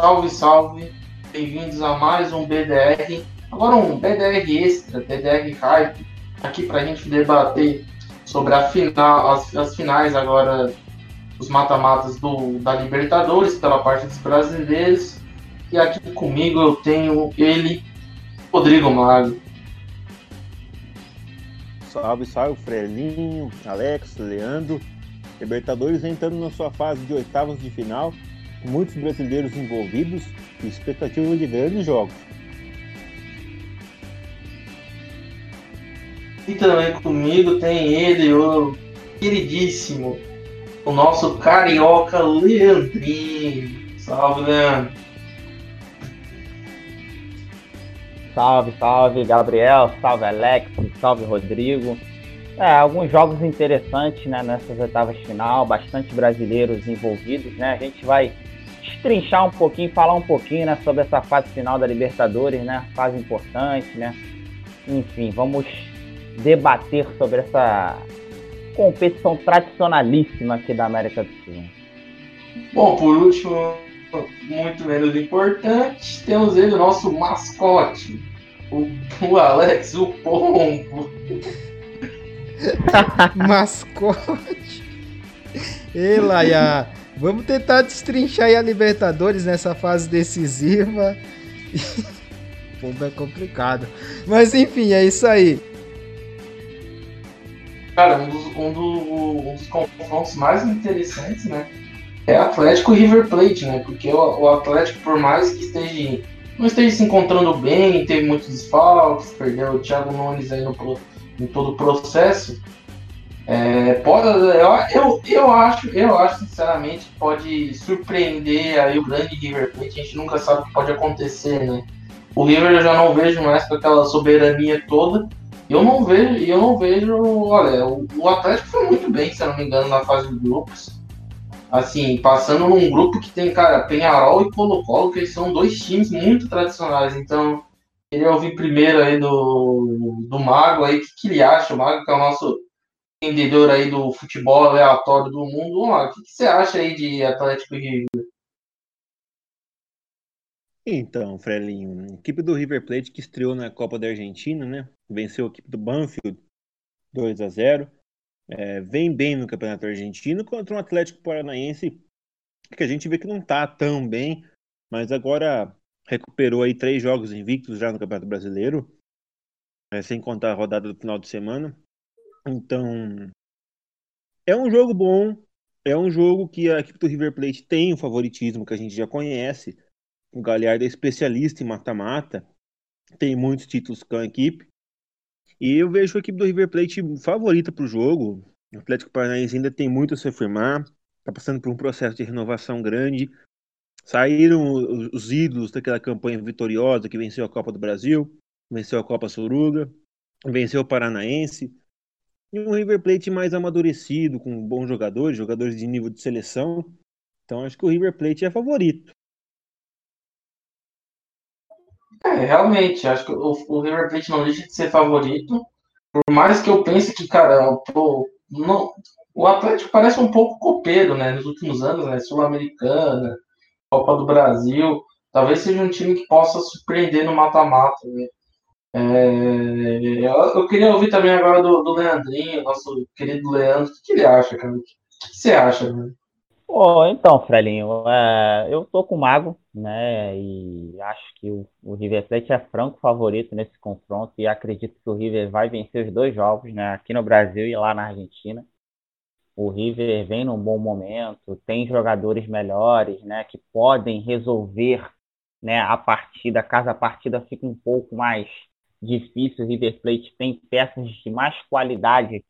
Salve, salve! Bem-vindos a mais um BDR. Agora um BDR extra, BDR Hype, aqui para a gente debater sobre a final, as, as finais agora, os mata-matas da Libertadores pela parte dos brasileiros. E aqui comigo eu tenho ele, Rodrigo Mago. Salve, salve, Frelinho, Alex, Leandro. Libertadores entrando na sua fase de oitavas de final, muitos brasileiros envolvidos e expectativa de grandes jogos. E também comigo tem ele, o queridíssimo, o nosso carioca Leandrinho. Salve, Leandro. Salve, salve, Gabriel. Salve, Alex. Salve, Rodrigo. É, alguns jogos interessantes né, nessas oitavas final, bastante brasileiros envolvidos. Né? A gente vai destrinchar um pouquinho, falar um pouquinho né, sobre essa fase final da Libertadores, né? Fase importante, né? Enfim, vamos debater sobre essa competição tradicionalíssima aqui da América do Sul. Bom, por último, muito menos importante, temos ele, o nosso mascote, o, o Alex, o Pombo. mascote. Ei, Laia, vamos tentar destrinchar a Libertadores nessa fase decisiva. Pombo é complicado. Mas enfim, é isso aí. Cara, um dos, um, do, um dos confrontos mais interessantes, né? É Atlético e River Plate, né? Porque o, o, Atlético, por mais que esteja, não esteja se encontrando bem, teve muitos desfalques, perdeu o Thiago Nunes aí no, em todo o processo. É, pode, eu, eu, acho, eu acho sinceramente que pode surpreender aí o grande River Plate. A gente nunca sabe o que pode acontecer, né? O River eu já não vejo mais com aquela soberania toda. Eu não vejo, eu não vejo, olha, o, o Atlético foi muito bem, se eu não me engano, na fase de grupos. Assim, passando num grupo que tem, cara, Penharol e Colo-Colo, que são dois times muito tradicionais. Então, queria ouvir primeiro aí do, do Mago aí, o que, que ele acha, o Mago que é o nosso entendedor aí do futebol aleatório do mundo. Ô, Mago, o que, que você acha aí de Atlético River? Então, Frelinho, equipe do River Plate que estreou na Copa da Argentina, né? Venceu a equipe do Banfield 2 a 0 é, vem bem no Campeonato Argentino contra um Atlético Paranaense que a gente vê que não está tão bem, mas agora recuperou aí três jogos invictos já no Campeonato Brasileiro, é, sem contar a rodada do final de semana. Então, é um jogo bom, é um jogo que a equipe do River Plate tem o favoritismo que a gente já conhece. O Galhardo é especialista em mata-mata, tem muitos títulos com a equipe. E eu vejo a equipe do River Plate favorita para o jogo. O Atlético Paranaense ainda tem muito a se afirmar, está passando por um processo de renovação grande. Saíram os ídolos daquela campanha vitoriosa que venceu a Copa do Brasil, venceu a Copa Soruga, venceu o Paranaense. E um River Plate mais amadurecido, com bons jogadores, jogadores de nível de seleção. Então acho que o River Plate é favorito. É, realmente, acho que o, o River Plate não deixa de ser favorito. Por mais que eu pense que, cara, não, o Atlético parece um pouco copeiro, né? Nos últimos anos, né? Sul-Americana, Copa do Brasil. Talvez seja um time que possa surpreender no mata-mata, né? É, eu, queria ouvir também agora do, do Leandrinho, nosso querido Leandro. O que, ele acha, cara? O que, que você acha, né? Oh, então, Frelinho, é, eu tô com o Mago, né? E acho que o, o, River Plate é franco favorito nesse confronto e acredito que o River vai vencer os dois jogos, né? Aqui no Brasil e lá na Argentina. O River vem num bom momento, tem jogadores melhores, né? Que podem resolver, né? A partida, caso a partida fique um pouco mais difícil, o River Plate tem peças de mais qualidade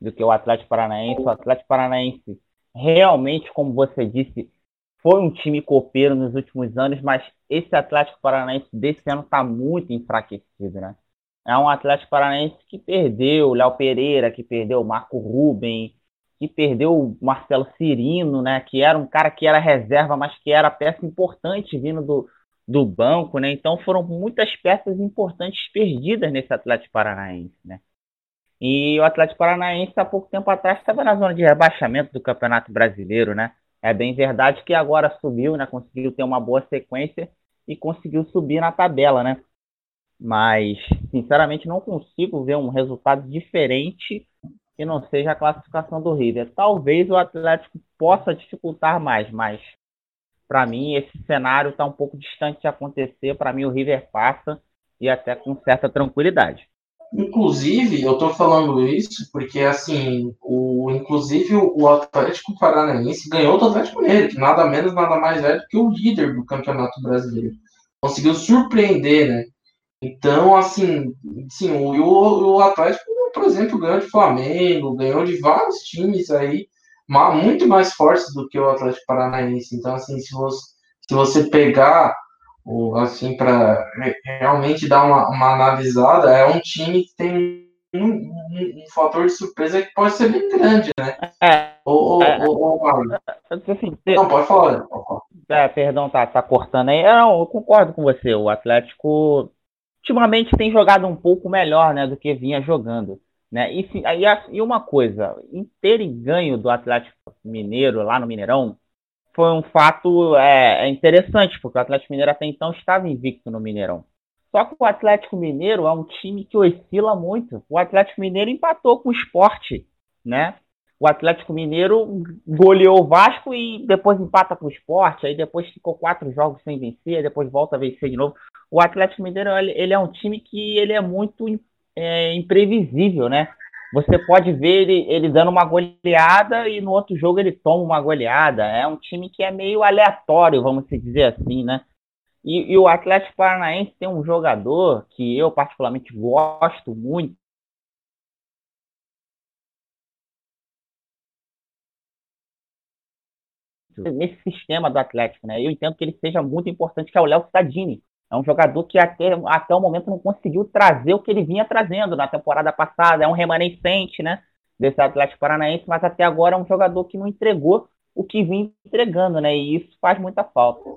do que o Atlético Paranaense. O Atlético Paranaense realmente, como você disse, foi um time copeiro nos últimos anos, mas esse Atlético Paranaense desse ano está muito enfraquecido, né? É um Atlético Paranaense que perdeu o Léo Pereira, que perdeu o Marco Ruben, que perdeu o Marcelo Cirino, né? Que era um cara que era reserva, mas que era peça importante vindo do, do banco, né? Então foram muitas peças importantes perdidas nesse Atlético Paranaense, né? E o Atlético Paranaense, há pouco tempo atrás, estava na zona de rebaixamento do Campeonato Brasileiro, né? É bem verdade que agora subiu, né? Conseguiu ter uma boa sequência e conseguiu subir na tabela, né? Mas, sinceramente, não consigo ver um resultado diferente que não seja a classificação do River. Talvez o Atlético possa dificultar mais, mas para mim esse cenário está um pouco distante de acontecer. Para mim o River passa e até com certa tranquilidade. Inclusive, eu estou falando isso porque, assim, o, inclusive o Atlético Paranaense ganhou do Atlético Mineiro, que nada menos, nada mais é do que o líder do Campeonato Brasileiro. Conseguiu surpreender, né? Então, assim, sim, o, o, o Atlético, por exemplo, ganhou de Flamengo, ganhou de vários times aí, muito mais fortes do que o Atlético Paranaense. Então, assim, se você, se você pegar assim, para realmente dar uma, uma analisada, é um time que tem um, um, um, fator de surpresa que pode ser bem grande, né? É. Ou, é, ou, ou, assim, não, pode falar. É, perdão, tá, tá cortando aí. Não, eu concordo com você. O Atlético ultimamente tem jogado um pouco melhor, né, do que vinha jogando. Né? E, e, uma coisa, em ganho do Atlético Mineiro lá no Mineirão, foi um fato é, é, interessante, porque o Atlético Mineiro até então estava invicto no Mineirão. Só que o Atlético Mineiro é um time que oscila muito. O Atlético Mineiro empatou com o esporte, né? O Atlético Mineiro goleou o Vasco e depois empata com o esporte, aí depois ficou quatro jogos sem vencer, depois volta a vencer de novo. O Atlético Mineiro ele é um time que ele é muito é, imprevisível, né? você pode ver ele, ele dando uma goleada e no outro jogo ele toma uma goleada. É um time que é meio aleatório, vamos dizer assim, né? E, e o Atlético Paranaense tem um jogador que eu particularmente gosto muito, nesse sistema do Atlético, né? Eu entendo que ele seja muito importante, que é o Léo Stadini. É um jogador que até, até o momento não conseguiu trazer o que ele vinha trazendo na temporada passada. É um remanescente, né? Desse Atlético Paranaense, mas até agora é um jogador que não entregou o que vinha entregando, né? E isso faz muita falta.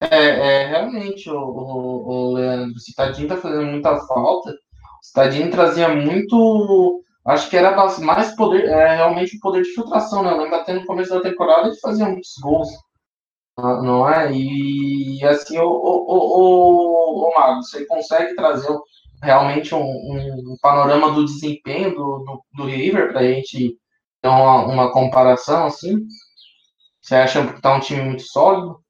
É, é realmente, o, o, o Leandro, o Citadinho tá fazendo muita falta. O Citadinho trazia muito. Acho que era mais poder, é, realmente o poder de filtração, né? Eu lembro até no começo da temporada ele fazia muitos gols não é? E assim, o, o, o, o, Mago, você consegue trazer realmente um, um panorama do desempenho do, do, do River para a gente ter uma, uma comparação assim? Você acha que está um time muito sólido?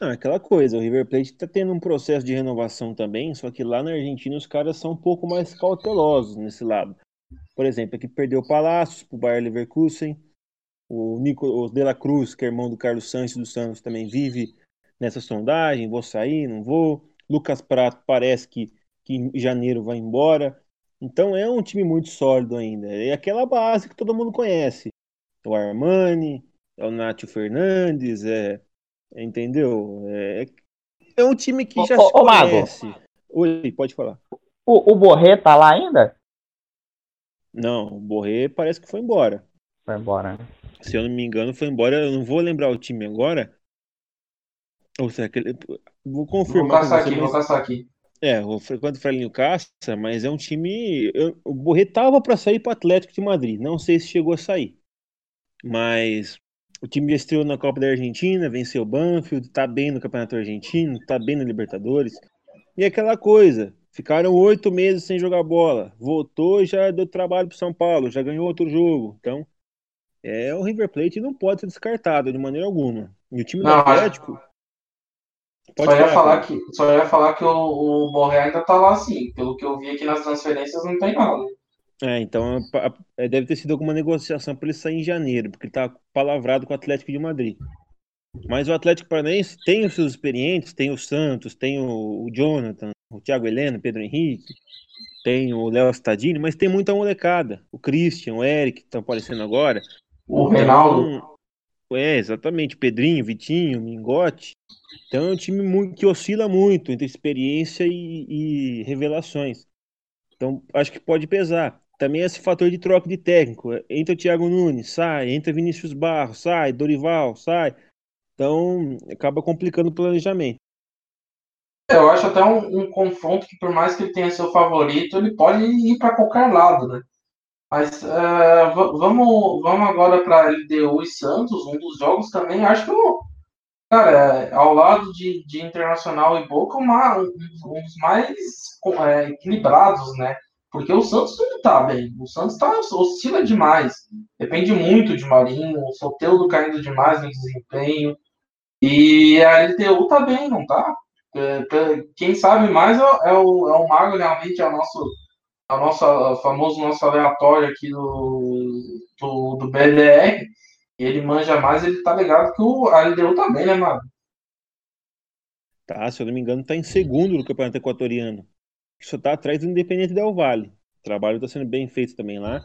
Não, é aquela coisa, o River Plate está tendo um processo de renovação também, só que lá na Argentina os caras são um pouco mais cautelosos nesse lado. Por exemplo, aqui perdeu o Palácios para o Bayer Leverkusen, o Nico De La Cruz, que é irmão do Carlos Santos dos Santos, também vive nessa sondagem. Vou sair, não vou. Lucas Prato parece que, que em janeiro vai embora. Então é um time muito sólido ainda. É aquela base que todo mundo conhece. O Armani, é o Nátio Fernandes, é, é entendeu? É, é um time que já ô, se ô, conhece. Mago. Oi, pode falar. O, o Borré tá lá ainda? Não, o Borré parece que foi embora. Foi embora. Né? se eu não me engano, foi embora. Eu não vou lembrar o time agora. Ou seja, vou confirmar. Vou caçar aqui, vou caçar aqui. É, o quando o Frelinho caça, mas é um time. Eu, o Borré tava para sair para o Atlético de Madrid. Não sei se chegou a sair. Mas o time estreou na Copa da Argentina, venceu o Banfield, tá bem no Campeonato Argentino, tá bem na Libertadores. E aquela coisa, ficaram oito meses sem jogar bola. Voltou já deu trabalho pro São Paulo, já ganhou outro jogo. Então, é, o River Plate não pode ser descartado de maneira alguma. E o time não, do Atlético. Pode só, ia falar que, só ia falar que o, o Borré ainda tá lá sim. Pelo que eu vi aqui nas transferências, não tem nada. É, então é, deve ter sido alguma negociação para ele sair em janeiro, porque ele tá palavrado com o Atlético de Madrid. Mas o Atlético Paranaense tem os seus experientes, tem o Santos, tem o, o Jonathan, o Thiago Heleno, Pedro Henrique, tem o Léo Stadini, mas tem muita molecada. O Christian, o Eric, que estão aparecendo agora. O Reinaldo. É, exatamente. Pedrinho, Vitinho, Mingote. Então é um time muito, que oscila muito entre experiência e, e revelações. Então acho que pode pesar. Também esse fator de troca de técnico. Entra o Thiago Nunes, sai. Entra Vinícius Barros, sai. Dorival, sai. Então acaba complicando o planejamento. Eu acho até um, um confronto que, por mais que ele tenha seu favorito, ele pode ir para qualquer lado, né? Mas uh, vamos, vamos agora para LDU e Santos, um dos jogos também, acho que, cara, ao lado de, de Internacional e Boca, uma, um, dos mais é, equilibrados, né? Porque o Santos não tá bem, o Santos tá, oscila demais, depende muito de Marinho, o Soteldo caindo demais no desempenho, e a LDU tá bem, não tá? É, quem sabe mais é, é, o, é o Mago, realmente, é o nosso a nossa famoso nosso aleatório aqui do, do, do BDR, ele manja mais, ele tá ligado que o LDU também, né, mano? Tá, se eu não me engano, tá em segundo no Campeonato Equatoriano. Só tá atrás do Independente Del Vale. O trabalho tá sendo bem feito também lá.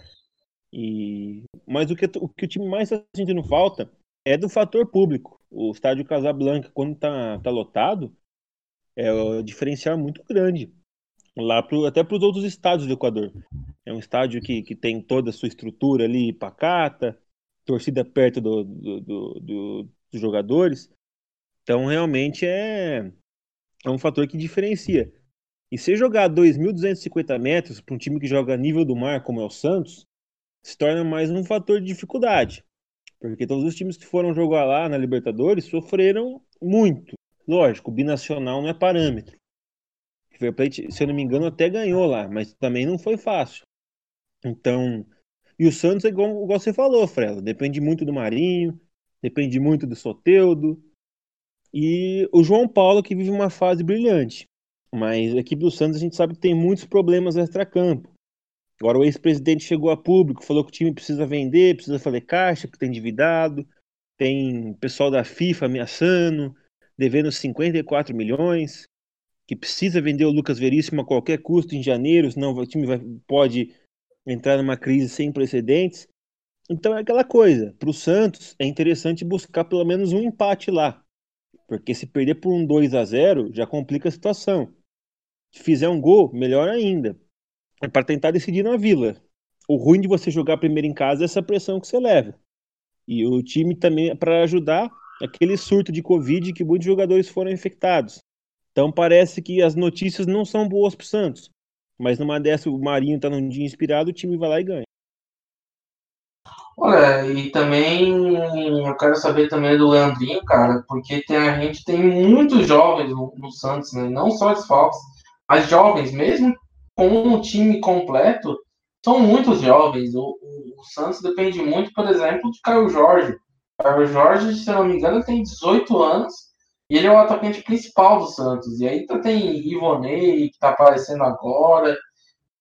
E... Mas o que, o que o time mais tá sentindo falta é do fator público. O estádio Casablanca, quando tá, tá lotado, é um diferencial muito grande lá pro, até para os outros estados do Equador. É um estádio que, que tem toda a sua estrutura ali pacata, torcida perto do, do, do, do dos jogadores. Então, realmente é, é um fator que diferencia. E se jogar 2.250 metros para um time que joga a nível do mar, como é o Santos, se torna mais um fator de dificuldade. Porque todos os times que foram jogar lá na Libertadores sofreram muito. Lógico, binacional não é parâmetro. River Plate, se eu não me engano, até ganhou lá, mas também não foi fácil. Então, e o Santos é igual, igual você falou, Frela, depende muito do Marinho, depende muito do Soteudo. E o João Paulo que vive uma fase brilhante. Mas a equipe do Santos a gente sabe que tem muitos problemas extra-campo. Agora o ex-presidente chegou a público, falou que o time precisa vender, precisa fazer caixa, que tem endividado, tem pessoal da FIFA ameaçando, devendo 54 milhões que precisa vender o Lucas Veríssimo a qualquer custo em janeiro, senão o time vai, pode entrar numa crise sem precedentes. Então é aquela coisa, para o Santos é interessante buscar pelo menos um empate lá, porque se perder por um 2 a 0 já complica a situação. Se fizer um gol, melhor ainda. É para tentar decidir na Vila. O ruim de você jogar primeiro em casa é essa pressão que você leva. E o time também é para ajudar aquele surto de Covid que muitos jogadores foram infectados. Então parece que as notícias não são boas para o Santos. Mas numa dessa, o Marinho está num dia inspirado, o time vai lá e ganha. Olha, e também eu quero saber também do Leandrinho, cara, porque tem, a gente tem muitos jovens no, no Santos, né? Não só desfalques, mas jovens, mesmo com um time completo, são muitos jovens. O, o, o, Santos depende muito, por exemplo, de Caio Jorge. Caio Jorge, se não me engano, tem 18 anos e ele é o atacante principal do Santos. E aí tá, tem Ivonei, que tá aparecendo agora.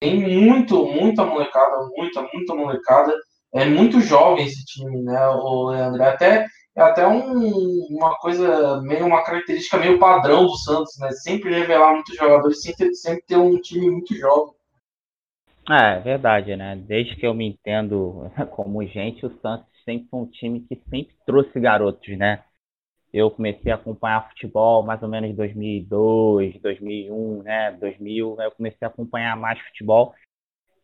Tem muito, muita molecada, muita, muita molecada. É muito jovem esse time, né, o Leandro? É até, é até um, uma coisa, meio uma característica meio padrão do Santos, né? Sempre revelar muitos jogadores, sempre, sempre ter um time muito jovem. É, é verdade, né? Desde que eu me entendo como gente, o Santos sempre foi um time que sempre trouxe garotos, né? Eu comecei a acompanhar futebol mais ou menos em 2002, 2001, né? 2000, eu comecei a acompanhar mais futebol.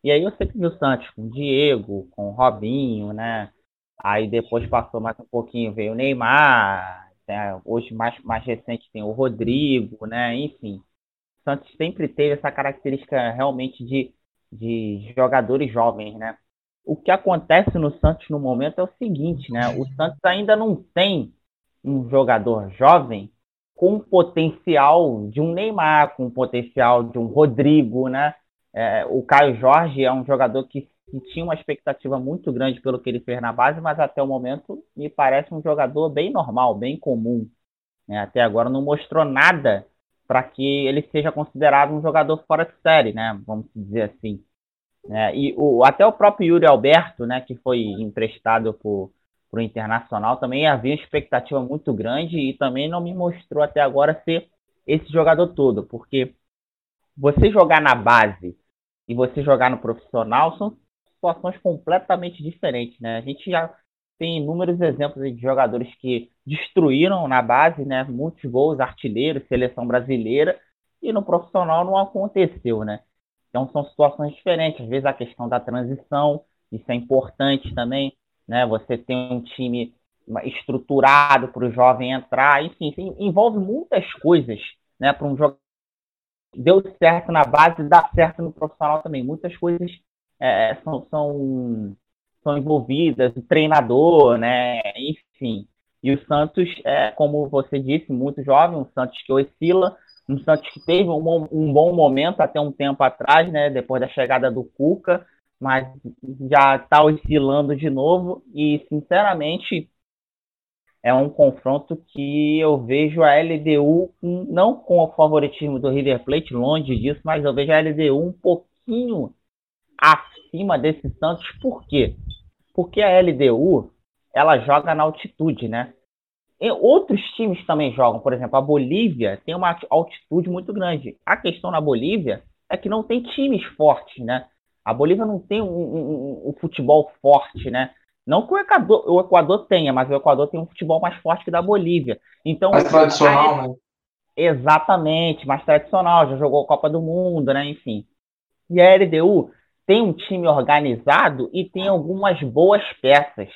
E aí eu sempre vi o Santos com o Diego, com o Robinho, né? Aí depois passou mais um pouquinho, veio o Neymar, né? hoje mais, mais recente tem o Rodrigo, né? Enfim, o Santos sempre teve essa característica realmente de, de jogadores jovens, né? O que acontece no Santos no momento é o seguinte, né? O Santos ainda não tem um jogador jovem com potencial de um Neymar, com potencial de um Rodrigo, né? É, o Caio Jorge é um jogador que, que, tinha uma expectativa muito grande pelo que ele fez na base, mas até o momento me parece um jogador bem normal, bem comum. Né? Até agora não mostrou nada para que ele seja considerado um jogador fora de série, né? Vamos dizer assim. É, e o, até o próprio Yuri Alberto, né, que foi emprestado por, para o Internacional também havia expectativa muito grande e também não me mostrou até agora ser esse jogador todo, porque você jogar na base e você jogar no profissional são situações completamente diferentes, né? A gente já tem inúmeros exemplos de jogadores que destruíram na base, né? Muitos gols, artilheiros, seleção brasileira, e no profissional não aconteceu, né? Então são situações diferentes. Às vezes a questão da transição, isso é importante também né? Você tem um time estruturado para o jovem entrar, enfim, envolve muitas coisas, né? Para um jogador deu certo na base, dá certo no profissional também. Muitas coisas é, são, são, são envolvidas, o treinador, né? Enfim. E o Santos, é, como você disse, muito jovem, um Santos que oscila, um Santos que teve um, um bom momento até um tempo atrás, né? Depois da chegada do Cuca, mas já está oscilando de novo. E, sinceramente, é um confronto que eu vejo a LDU, não com o favoritismo do River Plate, longe disso, mas eu vejo a LDU um pouquinho acima desse Santos. Por quê? Porque a LDU ela joga na altitude, né? E outros times também jogam, por exemplo, a Bolívia tem uma altitude muito grande. A questão na Bolívia é que não tem times fortes, né? A Bolívia não tem um, um, um futebol forte, né? Não que o Equador, o Equador tenha, mas o Equador tem um futebol mais forte que da Bolívia. Então, mais tradicional, né? Exatamente, mais tradicional, já jogou Copa do Mundo, né? Enfim. E a LDU tem um time organizado e tem algumas boas peças.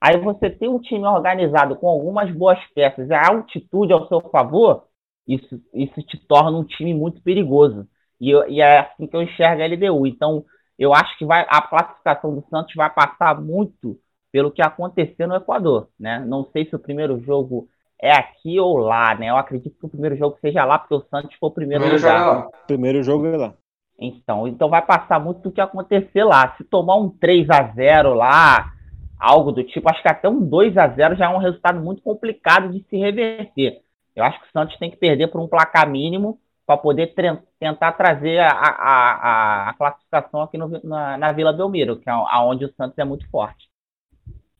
Aí você tem um time organizado com algumas boas peças, a altitude ao seu favor, isso, isso te torna um time muito perigoso. E, e é assim que eu enxergo a LDU. Então, eu acho que vai, a classificação do Santos vai passar muito pelo que aconteceu no Equador. Né? Não sei se o primeiro jogo é aqui ou lá, né? Eu acredito que o primeiro jogo seja lá, porque o Santos foi o primeiro, primeiro lugar. Jogo é lá. Primeiro jogo é lá. Então, então vai passar muito do que acontecer lá. Se tomar um 3 a 0 lá, algo do tipo. Acho que até um 2 a 0 já é um resultado muito complicado de se reverter. Eu acho que o Santos tem que perder por um placar mínimo para poder tentar trazer a, a, a, classificação aqui no, na, na, Vila Belmiro, que é onde o Santos é muito forte.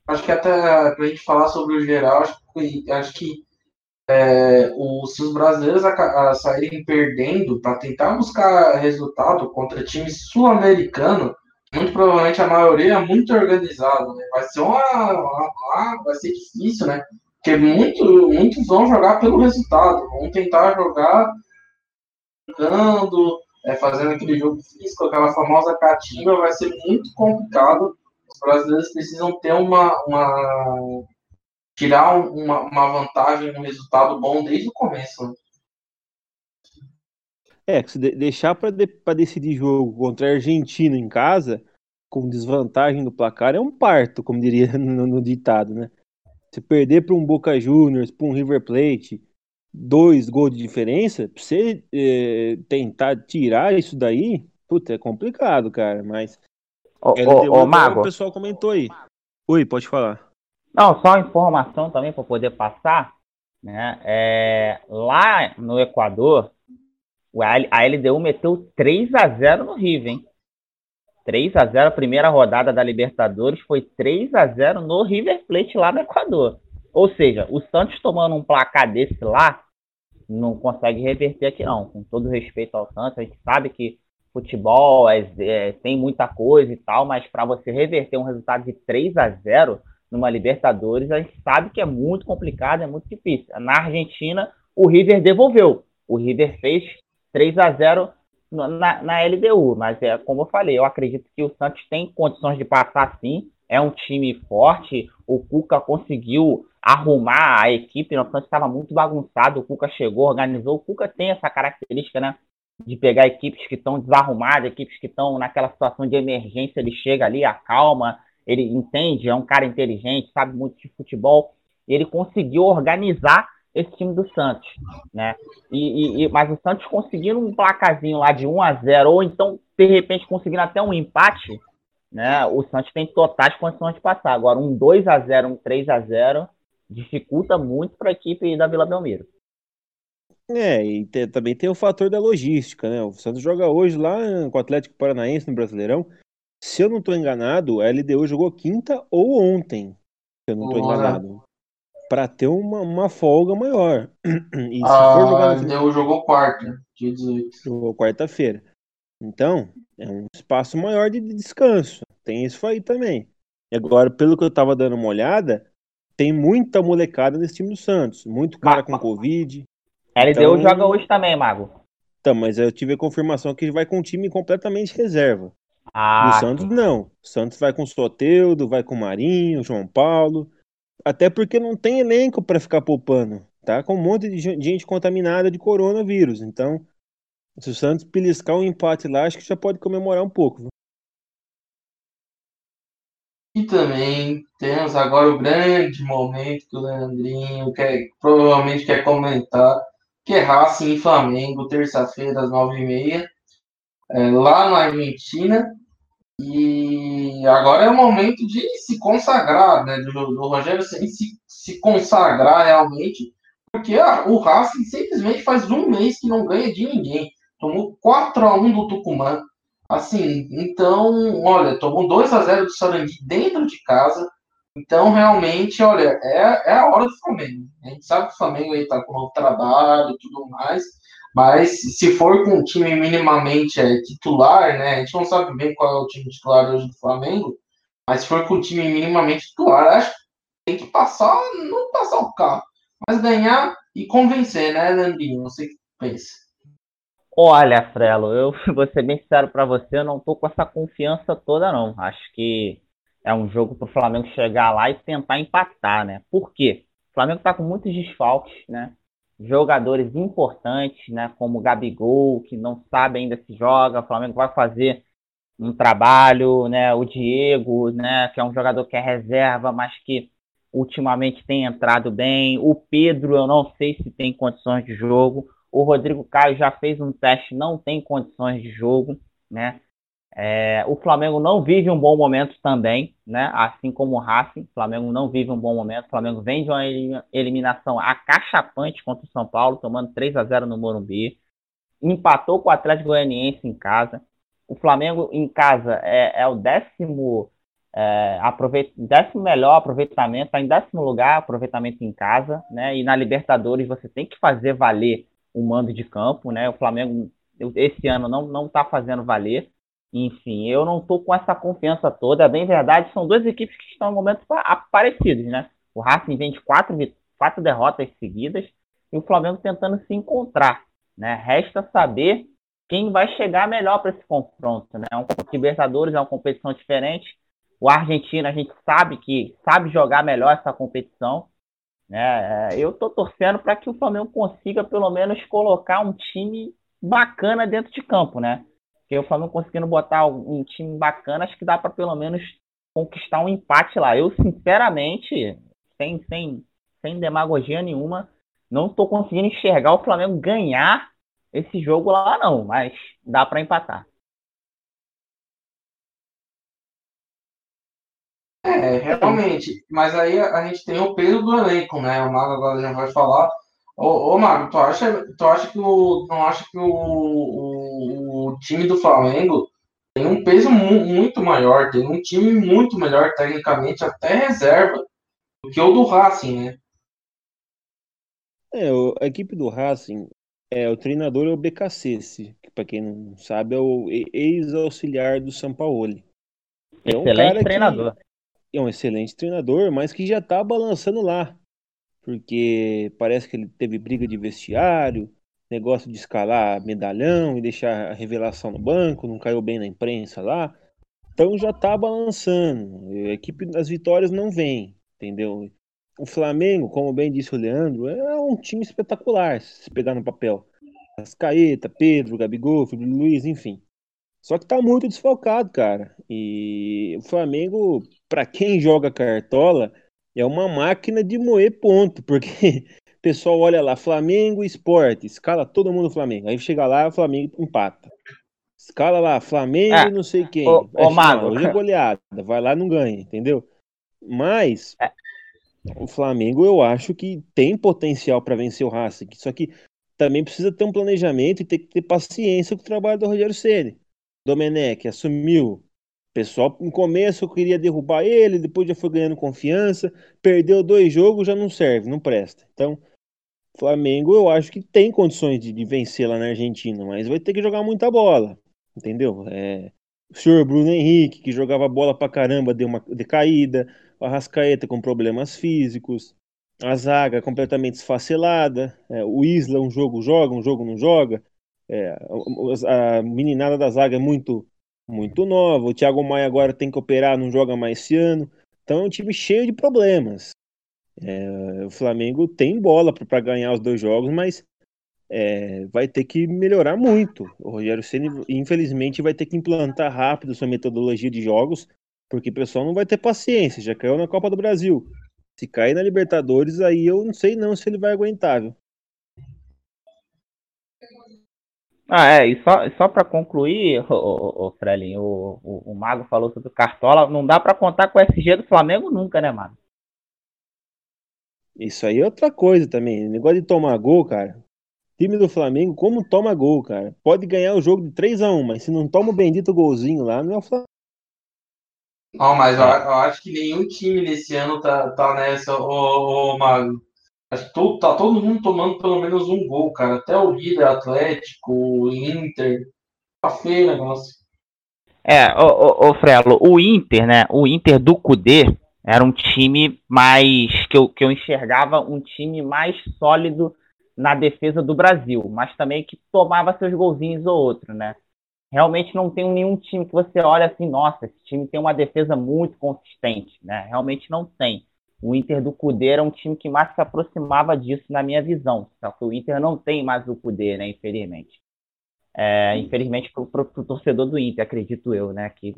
Acho que até para a gente falar sobre o geral, acho que, acho que é, os, se os brasileiros a, a saírem perdendo para tentar buscar resultado contra times sul-americanos, muito provavelmente a maioria é muito organizado, né? Vai ser uma, uma, uma, vai ser difícil, né? Porque muito, muitos vão jogar pelo resultado, vão tentar jogar jogando, é, fazendo aquele jogo físico, aquela famosa catimba, vai ser muito complicado. Os brasileiros precisam ter uma, uma tirar uma, uma vantagem, um resultado bom desde o começo. Né? É, se deixar para de, decidir jogo contra a Argentina em casa, com desvantagem no placar, é um parto, como diria no, no ditado, né? Se perder para um Boca Juniors, para um River Plate, dois gols de diferença, pra você é, tentar tirar isso daí, puta, é complicado, cara, mas. Ô, ô, ô Mago. O pessoal comentou aí. Oi, pode falar. Não, só informação também para poder passar, né? É, lá no Equador, a LDU meteu 3 a 0 no River, hein? 3 a 0 a primeira rodada da Libertadores foi 3 a 0 no River Plate lá no Equador. Ou seja, o Santos tomando um placar desse lá não consegue reverter aqui não. Com todo respeito ao Santos, a gente sabe que futebol é, é, tem muita coisa e tal, mas para você reverter um resultado de 3 a 0 numa Libertadores, a gente sabe que é muito complicado, é muito difícil. Na Argentina, o River devolveu. O River fez 3 a 0 na, na LDU, mas é como eu falei, eu acredito que o Santos tem condições de passar sim. É um time forte. O Cuca conseguiu arrumar a equipe. O Santos estava muito bagunçado. O Cuca chegou, organizou. O Cuca tem essa característica, né? De pegar equipes que estão desarrumadas, equipes que estão naquela situação de emergência. Ele chega ali, acalma, ele entende, é um cara inteligente, sabe muito de futebol. Ele conseguiu organizar esse time do Santos, né? E, e, mas o Santos conseguindo um placazinho lá de 1 a 0 ou então de repente conseguindo até um empate, né? O Santos tem totais condições de passar. Agora um 2 a 0, um 3 a 0 dificulta muito para a equipe da Vila Belmiro. É, e tem, também tem o fator da logística, né? O Santos joga hoje lá com o Atlético Paranaense no Brasileirão. Se eu não estou enganado, a LDU jogou quinta ou ontem. Se eu não estou enganado para ter uma, uma folga maior. E se ah, for jogar no final... jogou quarta, dia 18. Jogou quarta-feira. Então, é um espaço maior de descanso. Tem isso aí também. E agora, pelo que eu tava dando uma olhada, tem muita molecada nesse time do Santos. Muito cara com Covid. LDU então... joga hoje também, Mago. Então, mas eu tive a confirmação que ele vai com um time completamente reserva. Ah, o Santos sim. não. O Santos vai com o Soteudo, vai com o Marinho, João Paulo. Até porque não tem elenco para ficar poupando. Tá com um monte de gente contaminada de coronavírus. Então, se o Santos beliscar um empate lá, acho que já pode comemorar um pouco. Viu? E também temos agora o grande momento que o Leandrinho quer, provavelmente quer comentar, que é Racing e Flamengo, terça-feira, às nove e meia, é, lá na Argentina. E agora é o momento de se consagrar, né? Do, do Rogério se, se consagrar realmente, porque a, o Racing simplesmente faz um mês que não ganha de ninguém. Tomou 4 a 1 do Tucumã. Assim, então, olha, tomou 2 a 0 do Sarandi dentro de casa. Então, realmente, olha, é, é a hora do Flamengo. A gente sabe que o Flamengo aí tá com o trabalho e tudo mais, mas se for com um time minimamente é, titular, né? A gente não sabe bem qual é o time titular hoje do Flamengo, mas se for com um time minimamente titular, acho que tem que passar, não passar o carro, mas ganhar e convencer, né, Landinho? Você que pensa. Olha, Frelo, eu vou ser bem sincero para você, eu não tô com essa confiança toda, não. Acho que é um jogo para o Flamengo chegar lá e tentar empatar, né? Por quê? O Flamengo está com muitos desfalques, né? Jogadores importantes, né? Como o Gabigol, que não sabe ainda se joga. O Flamengo vai fazer um trabalho, né? O Diego, né? Que é um jogador que é reserva, mas que ultimamente tem entrado bem. O Pedro, eu não sei se tem condições de jogo. O Rodrigo Caio já fez um teste, não tem condições de jogo, né? É, o Flamengo não vive um bom momento também, né? Assim como o Racing, o Flamengo não vive um bom momento. O Flamengo vem de uma eliminação acachapante contra o São Paulo, tomando 3 a 0 no Morumbi. Empatou com o Atlético Goianiense em casa. O Flamengo em casa é, é o décimo, é, décimo melhor aproveitamento, está em décimo lugar aproveitamento em casa, né? E na Libertadores você tem que fazer valer o mando de campo, né? O Flamengo esse ano não não está fazendo valer. Enfim, eu não estou com essa confiança toda. É bem verdade, são duas equipes que estão em momentos parecidos, né? O Racing vem de quatro, quatro derrotas seguidas e o Flamengo tentando se encontrar, né? Resta saber quem vai chegar melhor para esse confronto, né? É um Libertadores é uma competição diferente. O Argentina a gente sabe que sabe jogar melhor essa competição, né? Eu estou torcendo para que o Flamengo consiga pelo menos colocar um time bacana dentro de campo, né? Porque o Flamengo conseguindo botar um time bacana, acho que dá para pelo menos conquistar um empate lá. Eu, sinceramente, sem, sem, sem demagogia nenhuma, não estou conseguindo enxergar o Flamengo ganhar esse jogo lá, não. Mas dá para empatar. É, realmente. Mas aí a gente tem o peso do elenco, né? O Mago agora já vai falar. Ô, ô Mago, tu acha, tu acha que o. Não acha que o, o, o time do Flamengo tem um peso mu muito maior, tem um time muito melhor tecnicamente, até reserva, do que o do Racing, né? É, a equipe do Racing, é, o treinador é o BKC, que para quem não sabe é o ex-auxiliar do Sampaoli. É um Excelente treinador. Que é um excelente treinador, mas que já tá balançando lá. Porque parece que ele teve briga de vestiário, negócio de escalar medalhão e deixar a revelação no banco, não caiu bem na imprensa lá. Então já tá balançando. A equipe das vitórias não vem, entendeu? O Flamengo, como bem disse o Leandro, é um time espetacular, se pegar no papel. Ascaeta, Pedro, Gabigol, Felipe Luiz, enfim. Só que tá muito desfalcado, cara. E o Flamengo para quem joga cartola, é uma máquina de moer ponto, porque o pessoal olha lá, Flamengo Esporte, escala todo mundo Flamengo. Aí chega lá, o Flamengo empata. Escala lá, Flamengo é, não sei quem. Ô, ô Mago. Hoje é goleada, vai lá não ganha, entendeu? Mas é. o Flamengo eu acho que tem potencial para vencer o Racing, só que também precisa ter um planejamento e ter que ter paciência com o trabalho do Rogério Ceni. Domenech assumiu, pessoal, no começo eu queria derrubar ele, depois já foi ganhando confiança, perdeu dois jogos, já não serve, não presta. Então, Flamengo eu acho que tem condições de, de vencer lá na Argentina, mas vai ter que jogar muita bola, entendeu? É, o senhor Bruno Henrique, que jogava bola pra caramba, deu uma decaída, o Arrascaeta com problemas físicos, a zaga completamente esfacelada, é, o Isla um jogo joga, um jogo não joga, é, a, a meninada da zaga é muito muito nova. O Thiago Maia agora tem que operar, não joga mais esse ano. Então é um time cheio de problemas. É, o Flamengo tem bola para ganhar os dois jogos, mas é, vai ter que melhorar muito. O Rogério Ceni, infelizmente, vai ter que implantar rápido sua metodologia de jogos Porque o pessoal não vai ter paciência, já caiu na Copa do Brasil. Se cair na Libertadores, aí eu não sei não se ele vai aguentar, viu? Ah, é, e só, só para concluir, o, o, o Frelinho, o, o, o, Mago falou sobre o Cartola, não dá para contar com o SG do Flamengo nunca, né, Mago? Isso aí é outra coisa também, negócio de tomar gol, cara. Time do Flamengo, como toma gol, cara? Pode ganhar o jogo de 3 a 1 mas se não toma o bendito golzinho lá, não é o Flamengo. Não, mas eu, eu acho que nenhum time nesse ano tá, tá nessa, ô, ô Mago. Que todo, tá todo mundo tomando pelo menos um gol, cara. Até o líder Atlético, Inter. Tá feio o negócio. É, ô, ô, ô Frelo, o Inter, né? O Inter do Cudê era um time mais. Que eu, que eu enxergava um time mais sólido na defesa do Brasil, mas também que tomava seus golzinhos ou outro, né? Realmente não tem nenhum time que você olha assim, nossa, esse time tem uma defesa muito consistente, né? Realmente não tem. O Inter do Cudê era um time que mais se aproximava disso na minha visão. Só que o Inter não tem mais o Cudê, né? Infelizmente. É, infelizmente para o torcedor do Inter, acredito eu, né? Que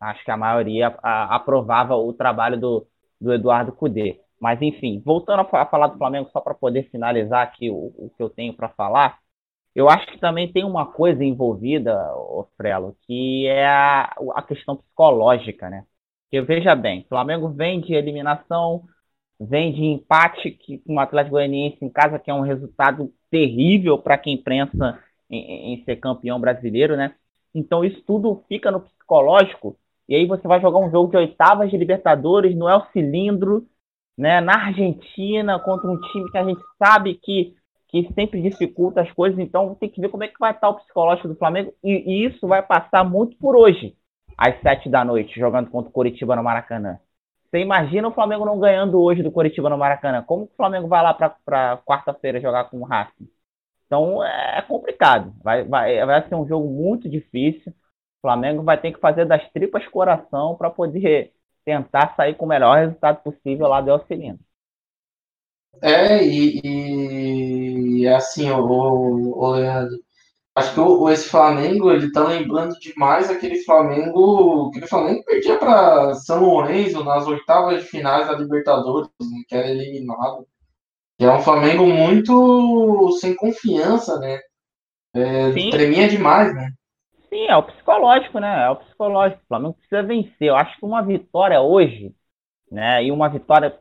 acho que a maioria a, aprovava o trabalho do, do Eduardo Cudê. Mas, enfim, voltando a, a falar do Flamengo, só para poder finalizar aqui o, o que eu tenho para falar, eu acho que também tem uma coisa envolvida, o Frelo, que é a, a questão psicológica, né? Porque veja bem, Flamengo vem de eliminação, vem de empate com o Atlético Goianiense em casa, que é um resultado terrível para quem pensa em, em, ser campeão brasileiro, né? Então isso tudo fica no psicológico, e aí você vai jogar um jogo de oitavas de Libertadores, no El Cilindro, né, na Argentina, contra um time que a gente sabe que, que sempre dificulta as coisas, então tem que ver como é que vai estar o psicológico do Flamengo, e, e isso vai passar muito por hoje, às sete da noite, jogando contra o Coritiba no Maracanã. Você imagina o Flamengo não ganhando hoje do Coritiba no Maracanã? Como o Flamengo vai lá para quarta-feira jogar com o Racing? Então é complicado. Vai, vai, vai ser um jogo muito difícil. O Flamengo vai ter que fazer das tripas coração para poder tentar sair com o melhor resultado possível lá do El Cilindro. É, e, e assim, o, o Leandro, acho que o, esse Flamengo, ele tá lembrando demais aquele Flamengo, aquele Flamengo que perdia para São Lourenço nas oitavas de finais da Libertadores, né, que era eliminado. Que é um Flamengo muito sem confiança, né? É, tremia demais, né? Sim, é o psicológico, né? É o psicológico. O Flamengo precisa vencer. Eu acho que uma vitória hoje, né? E uma vitória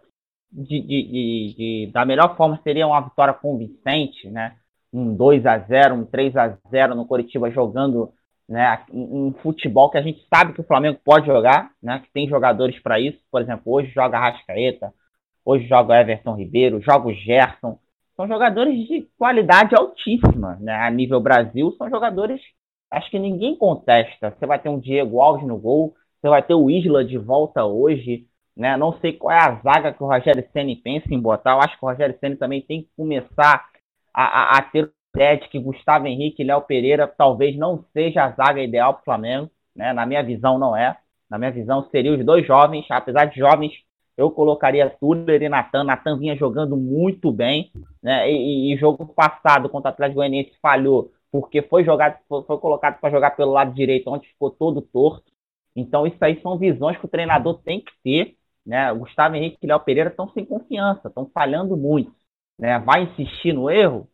de, de, de, de da melhor forma seria uma vitória convincente, né? Um 2 a 0 um 3 a 0 no Coritiba jogando né, um, futebol que a gente sabe que o Flamengo pode jogar, né? Que tem jogadores para isso. Por exemplo, hoje joga Rascaeta, hoje joga Everton Ribeiro, joga o Gerson. São jogadores de qualidade altíssima, né? A nível Brasil, são jogadores acho que ninguém contesta. Você vai ter um Diego Alves no gol, você vai ter o Isla de volta hoje, né? Não sei qual é a zaga que o Rogério Ceni pensa em botar. Eu acho que o Rogério Ceni também tem que começar a, a, a ter ideia de que Gustavo Henrique e Léo Pereira talvez não seja a zaga ideal para o Flamengo, né? Na minha visão não é. Na minha visão seriam os dois jovens, apesar de jovens, eu colocaria Tuller e Natan. Natan vinha jogando muito bem, né? E, e, e jogo passado contra o Atlético Goianiense falhou porque foi jogado, foi, foi colocado para jogar pelo lado direito, onde ficou todo torto. Então, isso aí são visões que o treinador tem que ter. Né? Gustavo Henrique e Léo Pereira estão sem confiança, estão falhando muito. Né? Vai insistir no erro?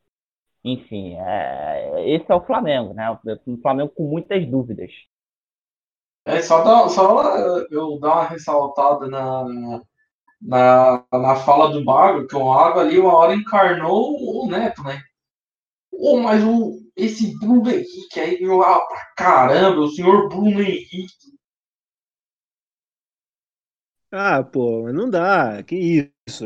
Enfim, é, esse é o Flamengo, né? O Flamengo com muitas dúvidas. É só, dar, só eu dar uma ressaltada na, na, na fala do Mago, que o Mago ali uma hora encarnou o Neto, né? Oh, mas o, esse Bruno Henrique aí jogava pra caramba, o senhor Bruno Henrique. Ah, pô, não dá, que isso.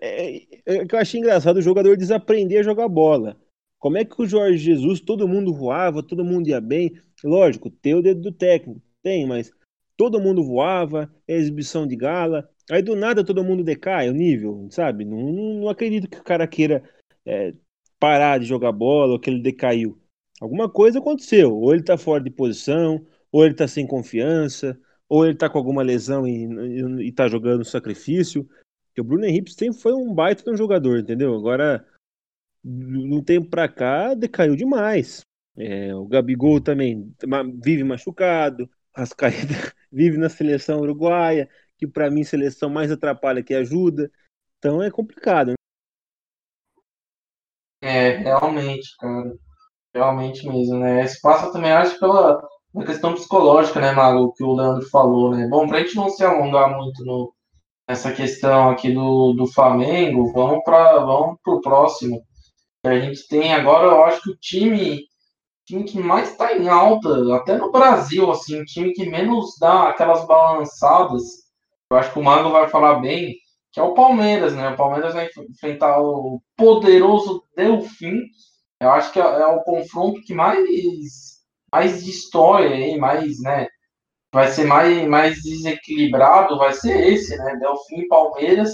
É, é, é que eu achei engraçado o jogador desaprender a jogar bola. Como é que o Jorge Jesus, todo mundo voava, todo mundo ia bem? Lógico, tem o dedo do técnico, tem, mas todo mundo voava, é exibição de gala. Aí do nada todo mundo decai o nível, sabe? Não, não, acredito que o cara queira é, parar de jogar bola ou que ele decaiu. Alguma coisa aconteceu. Ou ele está fora de posição, ou ele está sem confiança, ou ele está com alguma lesão e está jogando sacrifício. Porque o Bruno Henrique sempre foi um baita de um jogador, entendeu? Agora, no tempo para cá, decaiu demais. É, o Gabigol também vive machucado. Rascaeta vive na seleção uruguaia, que para mim seleção mais atrapalha que ajuda. Então é complicado. Né? É, realmente, cara. Realmente mesmo, né? Isso passa também, acho, pela questão psicológica, né, Mago, que o Leandro falou, né? Bom, pra gente não se alongar muito no, nessa questão aqui do, do Flamengo, vamos para vamos pro próximo. A gente tem agora, eu acho que o time, time que mais está em alta, até no Brasil, assim, o time que menos dá aquelas balançadas. Eu acho que o Mago vai falar bem, que é o Palmeiras, né? O Palmeiras vai enfrentar o poderoso Delfim. Eu acho que é, é o confronto que mais, mais de história, aí, mais, né? Vai ser mais, mais desequilibrado, vai ser esse, né? Delfim e Palmeiras.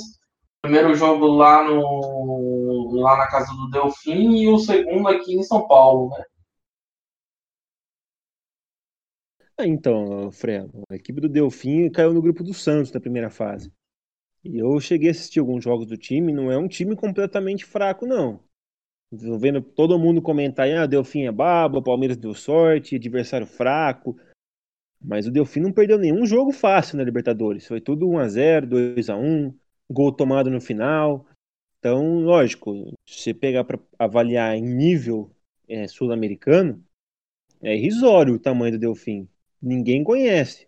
Primeiro jogo lá no lá na casa do Delfim e o segundo aqui em São Paulo, né? Ah, então, Freno, a equipe do Delfim caiu no grupo do Santos na primeira fase. E eu cheguei a assistir alguns jogos do time, não é um time completamente fraco, não. Tô vendo todo mundo comentar, ah, Delfim é baba, o Palmeiras deu sorte, adversário fraco. Mas o Delfim não perdeu nenhum jogo fácil na Libertadores. Foi tudo 1x0, 2x1, gol tomado no final. Então, lógico, se você pegar para avaliar em nível é, sul-americano, é irrisório o tamanho do Delfim. Ninguém conhece.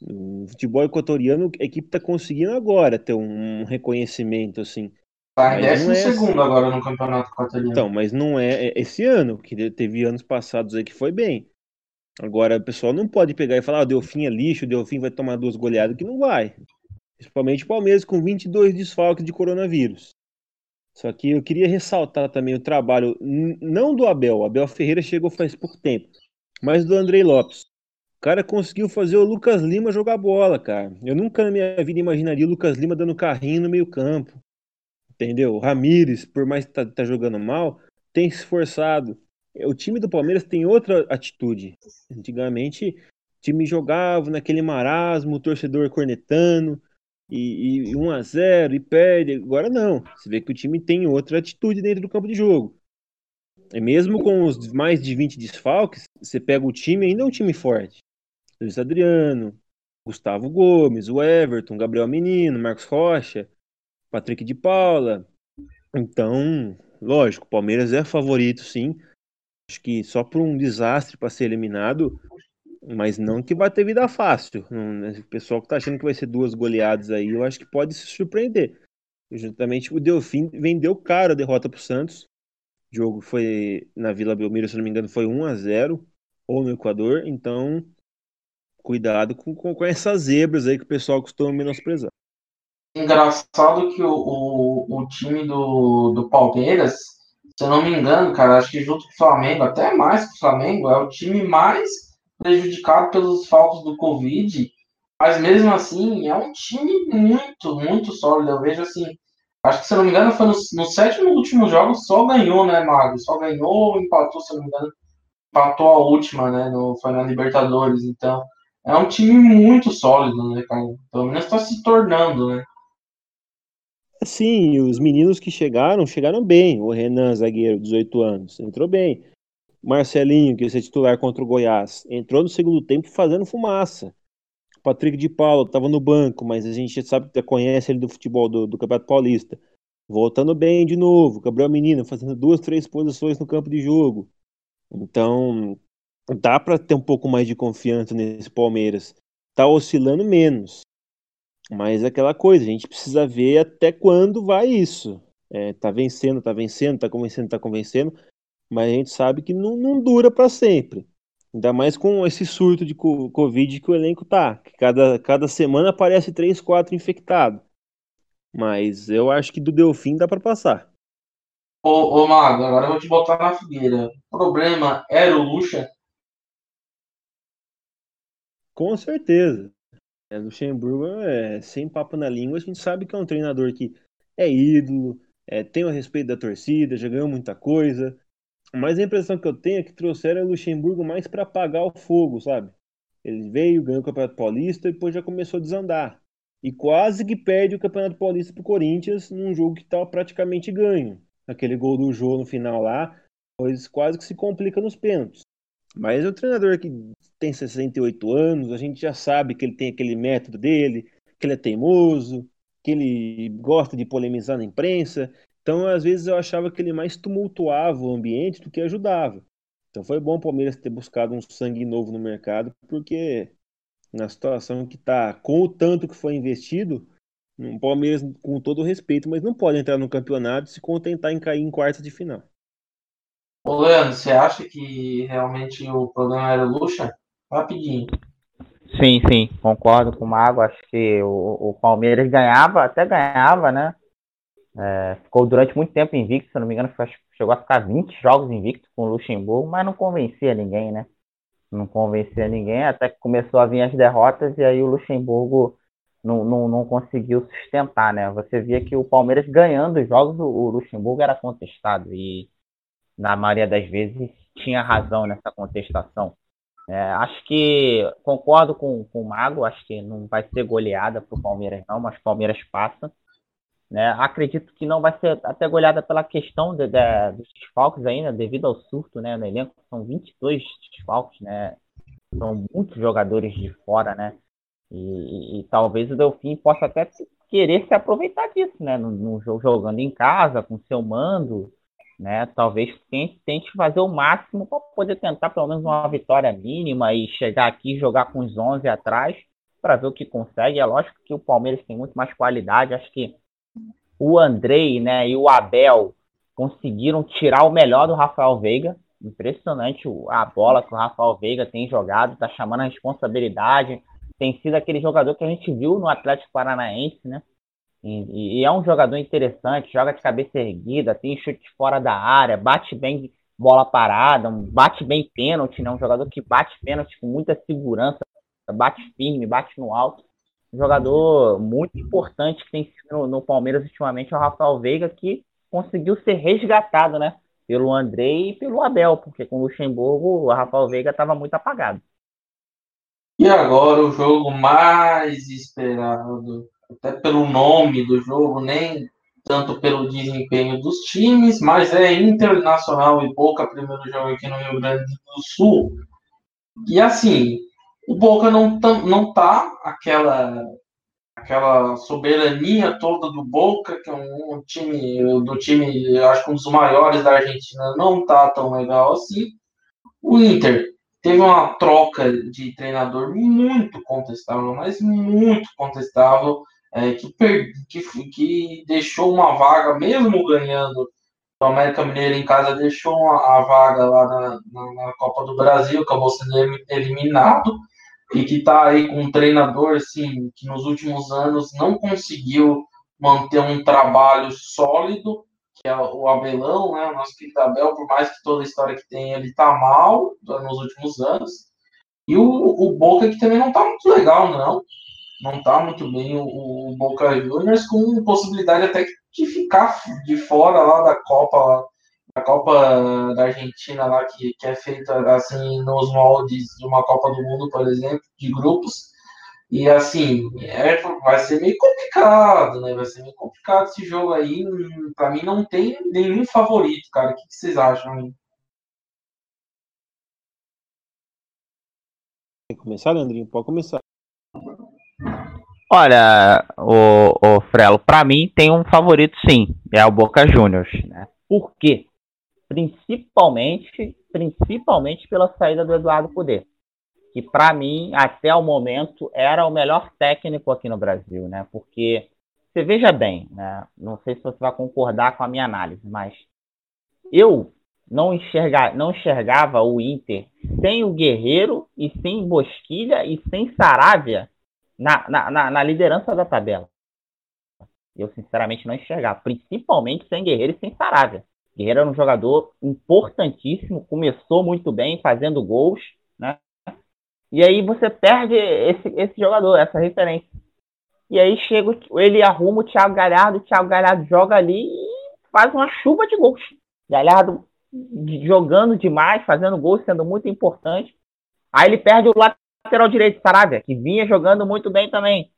O futebol equatoriano, a equipe está conseguindo agora ter um reconhecimento assim. Tá em décimo é... segundo agora no campeonato equatoriano. Então, mas não é, é esse ano, que teve anos passados aí que foi bem. Agora, o pessoal não pode pegar e falar, ah, o Delfim é lixo, o Delfim vai tomar duas goleadas, que não vai. Principalmente o Palmeiras com 22 desfalques de coronavírus. Só que eu queria ressaltar também o trabalho, não do Abel, o Abel Ferreira chegou faz pouco tempo, mas do Andrei Lopes. O cara conseguiu fazer o Lucas Lima jogar bola, cara. Eu nunca na minha vida imaginaria o Lucas Lima dando carrinho no meio campo. Entendeu? O Ramires, por mais que tá, tá jogando mal, tem se esforçado. O time do Palmeiras tem outra atitude. Antigamente, o time jogava naquele marasmo, o torcedor cornetando, e, e 1 a 0 e perde. Agora não. Você vê que o time tem outra atitude dentro do campo de jogo. E mesmo com os mais de 20 desfalques, você pega o time, ainda é um time forte. Luiz Adriano, Gustavo Gomes, o Everton, Gabriel Menino, Marcos Rocha, Patrick de Paula. Então, lógico, o Palmeiras é favorito, sim. Acho que só por um desastre para ser eliminado, mas não que vai ter vida fácil. Né, o pessoal que tá achando que vai ser duas goleadas aí, eu acho que pode se surpreender. Justamente o Delfim vendeu caro a derrota para o Santos. O jogo foi na Vila Belmiro, se não me engano, foi 1 a 0 ou no Equador. Então, cuidado com, com essas zebras aí que o pessoal costuma menosprezar. Engraçado que o, o, o, time do, do Palmeiras, se eu não me engano, cara, acho que junto com o Flamengo, até mais que o Flamengo, é o time mais prejudicado pelos faltos do Covid. Mas mesmo assim, é um time muito, muito sólido. Eu vejo assim, acho que se eu não me engano, foi no, no sétimo último jogo, só ganhou, né, Mago? Só ganhou ou empatou, se eu não me engano. Empatou a última, né? No, foi na Libertadores. Então, é um time muito sólido, né, cara? Pelo menos está se tornando, né? Sim, os meninos que chegaram, chegaram bem. O Renan, zagueiro, 18 anos, entrou bem. Marcelinho, que ia ser titular contra o Goiás, entrou no segundo tempo fazendo fumaça. Patrick de Paulo estava no banco, mas a gente sabe que conhece ele do futebol do, do Campeonato Paulista. Voltando bem de novo. Gabriel Menino fazendo duas, três posições no campo de jogo. Então, dá para ter um pouco mais de confiança nesse Palmeiras. Tá oscilando menos. Mas é aquela coisa, a gente precisa ver até quando vai isso. É, tá vencendo, tá vencendo, tá convencendo, tá convencendo, mas a gente sabe que não, não dura para sempre. Ainda mais com esse surto de Covid que o elenco tá. Que cada, cada semana aparece três, quatro infectados. Mas eu acho que do Delfim dá para passar. Ô, ô Mago, agora eu vou te botar na fogueira. O problema era o Lucha? Com certeza. É, Luxemburgo, é, sem papo na língua, a gente sabe que é um treinador que é ídolo, é, tem o respeito da torcida, já ganhou muita coisa. Mas a impressão que eu tenho é que trouxeram o Luxemburgo mais para apagar o fogo, sabe? Ele veio, ganhou o Campeonato Paulista e depois já começou a desandar. E quase que perde o Campeonato Paulista pro Corinthians num jogo que estava praticamente ganho. Aquele gol do Jô no final lá, pois quase que se complica nos pênaltis. Mas o treinador que tem 68 anos, a gente já sabe que ele tem aquele método dele, que ele é teimoso, que ele gosta de polemizar na imprensa. Então, às vezes, eu achava que ele mais tumultuava o ambiente do que ajudava. Então, foi bom o Palmeiras ter buscado um sangue novo no mercado, porque na situação que está, com o tanto que foi investido, o Palmeiras, com todo respeito, mas não pode entrar no campeonato e se contentar em cair em quarta de final. Ô, Leandro, você acha que realmente o problema era o Lucha? Rapidinho. Sim, sim, concordo com o Mago. Acho que o, o Palmeiras ganhava, até ganhava, né? É, ficou durante muito tempo invicto, se não me engano, chegou a ficar 20 jogos invicto com o Luxemburgo, mas não convencia ninguém, né? Não convencia ninguém, até que começou a vir as derrotas e aí o Luxemburgo não, não, não conseguiu sustentar, né? Você via que o Palmeiras ganhando os jogos, o Luxemburgo era contestado e na maioria das vezes tinha razão nessa contestação. É, acho que concordo com, com o Mago, acho que não vai ser goleada para o Palmeiras, não, mas o Palmeiras passa. Né? Acredito que não vai ser até goleada pela questão de, de, dos desfalques ainda, devido ao surto né, no elenco. São 22 desfalques, né? São muitos jogadores de fora, né? E, e, e talvez o Delfim possa até querer se aproveitar disso, né? No, no, jogando em casa, com seu mando, né? Talvez tente, tente fazer o máximo para poder tentar pelo menos uma vitória mínima e chegar aqui e jogar com os 11 atrás para ver o que consegue. É lógico que o Palmeiras tem muito mais qualidade. Acho que o Andrei né, e o Abel conseguiram tirar o melhor do Rafael Veiga. Impressionante a bola que o Rafael Veiga tem jogado, está chamando a responsabilidade. Tem sido aquele jogador que a gente viu no Atlético Paranaense, né? E, e, é um jogador interessante, joga de cabeça erguida, tem chute fora da área, bate bem bola parada, bate bem pênalti, né? Um jogador que bate pênalti com muita segurança, bate firme, bate no alto. Um jogador muito importante que tem sido no, no Palmeiras ultimamente é o Rafael Veiga, que conseguiu ser resgatado, né? Pelo André e pelo Abel, porque com o Luxemburgo o Rafael Veiga estava muito apagado. E agora o jogo mais esperado até pelo nome do jogo, nem tanto pelo desempenho dos times, mas é internacional e Boca primeiro jogo aqui no Rio Grande do Sul. E assim, o Boca não tá, não tá aquela aquela soberania toda do Boca, que é um, um time do time, acho que um dos maiores da Argentina, não tá tão legal assim. O Inter teve uma troca de treinador muito contestável, mas muito contestável é, que, que, que deixou uma vaga, mesmo ganhando o América Mineiro em casa, deixou a vaga lá na, na, na, Copa do Brasil, acabou sendo eliminado, e que está aí com um treinador assim, que nos últimos anos não conseguiu manter um trabalho sólido, que é o Abelão, né, o nosso querido Abel, por mais que toda a história que tem, ele está mal nos últimos anos. E o, o Boca que também não está muito legal, não não está muito bem o, o, Boca Juniors, com possibilidade até de ficar de fora lá da Copa, da Copa da Argentina lá, que, que é feita assim nos moldes de uma Copa do Mundo, por exemplo, de grupos. E assim, é, vai ser meio complicado, né? Vai ser meio complicado esse jogo aí. Para mim não tem nenhum favorito, cara. O que, que vocês acham aí? Quer começar, Leandrinho? Pode começar. Olha, o, o Frelo, para mim tem um favorito sim, é o Boca Juniors, né? Por quê? Principalmente, principalmente pela saída do Eduardo Cudê, que para mim até o momento era o melhor técnico aqui no Brasil, né? Porque você veja bem, né? Não sei se você vai concordar com a minha análise, mas eu não, enxerga, não enxergava o Inter sem o Guerreiro e sem Bosquilha e sem Saravia na, na, na, liderança da tabela. Eu, sinceramente, não enxergava. Principalmente sem Guerreiro e sem Saravia. Guerreiro era um jogador importantíssimo, começou muito bem, fazendo gols, né? E aí você perde esse, esse jogador, essa referência. E aí chega, ele arruma o Thiago Galhardo, o Thiago Galhardo joga ali e faz uma chuva de gols. Galhardo jogando demais, fazendo gols, sendo muito importante. Aí ele perde o lateral direito, Saravia, que vinha jogando muito bem também.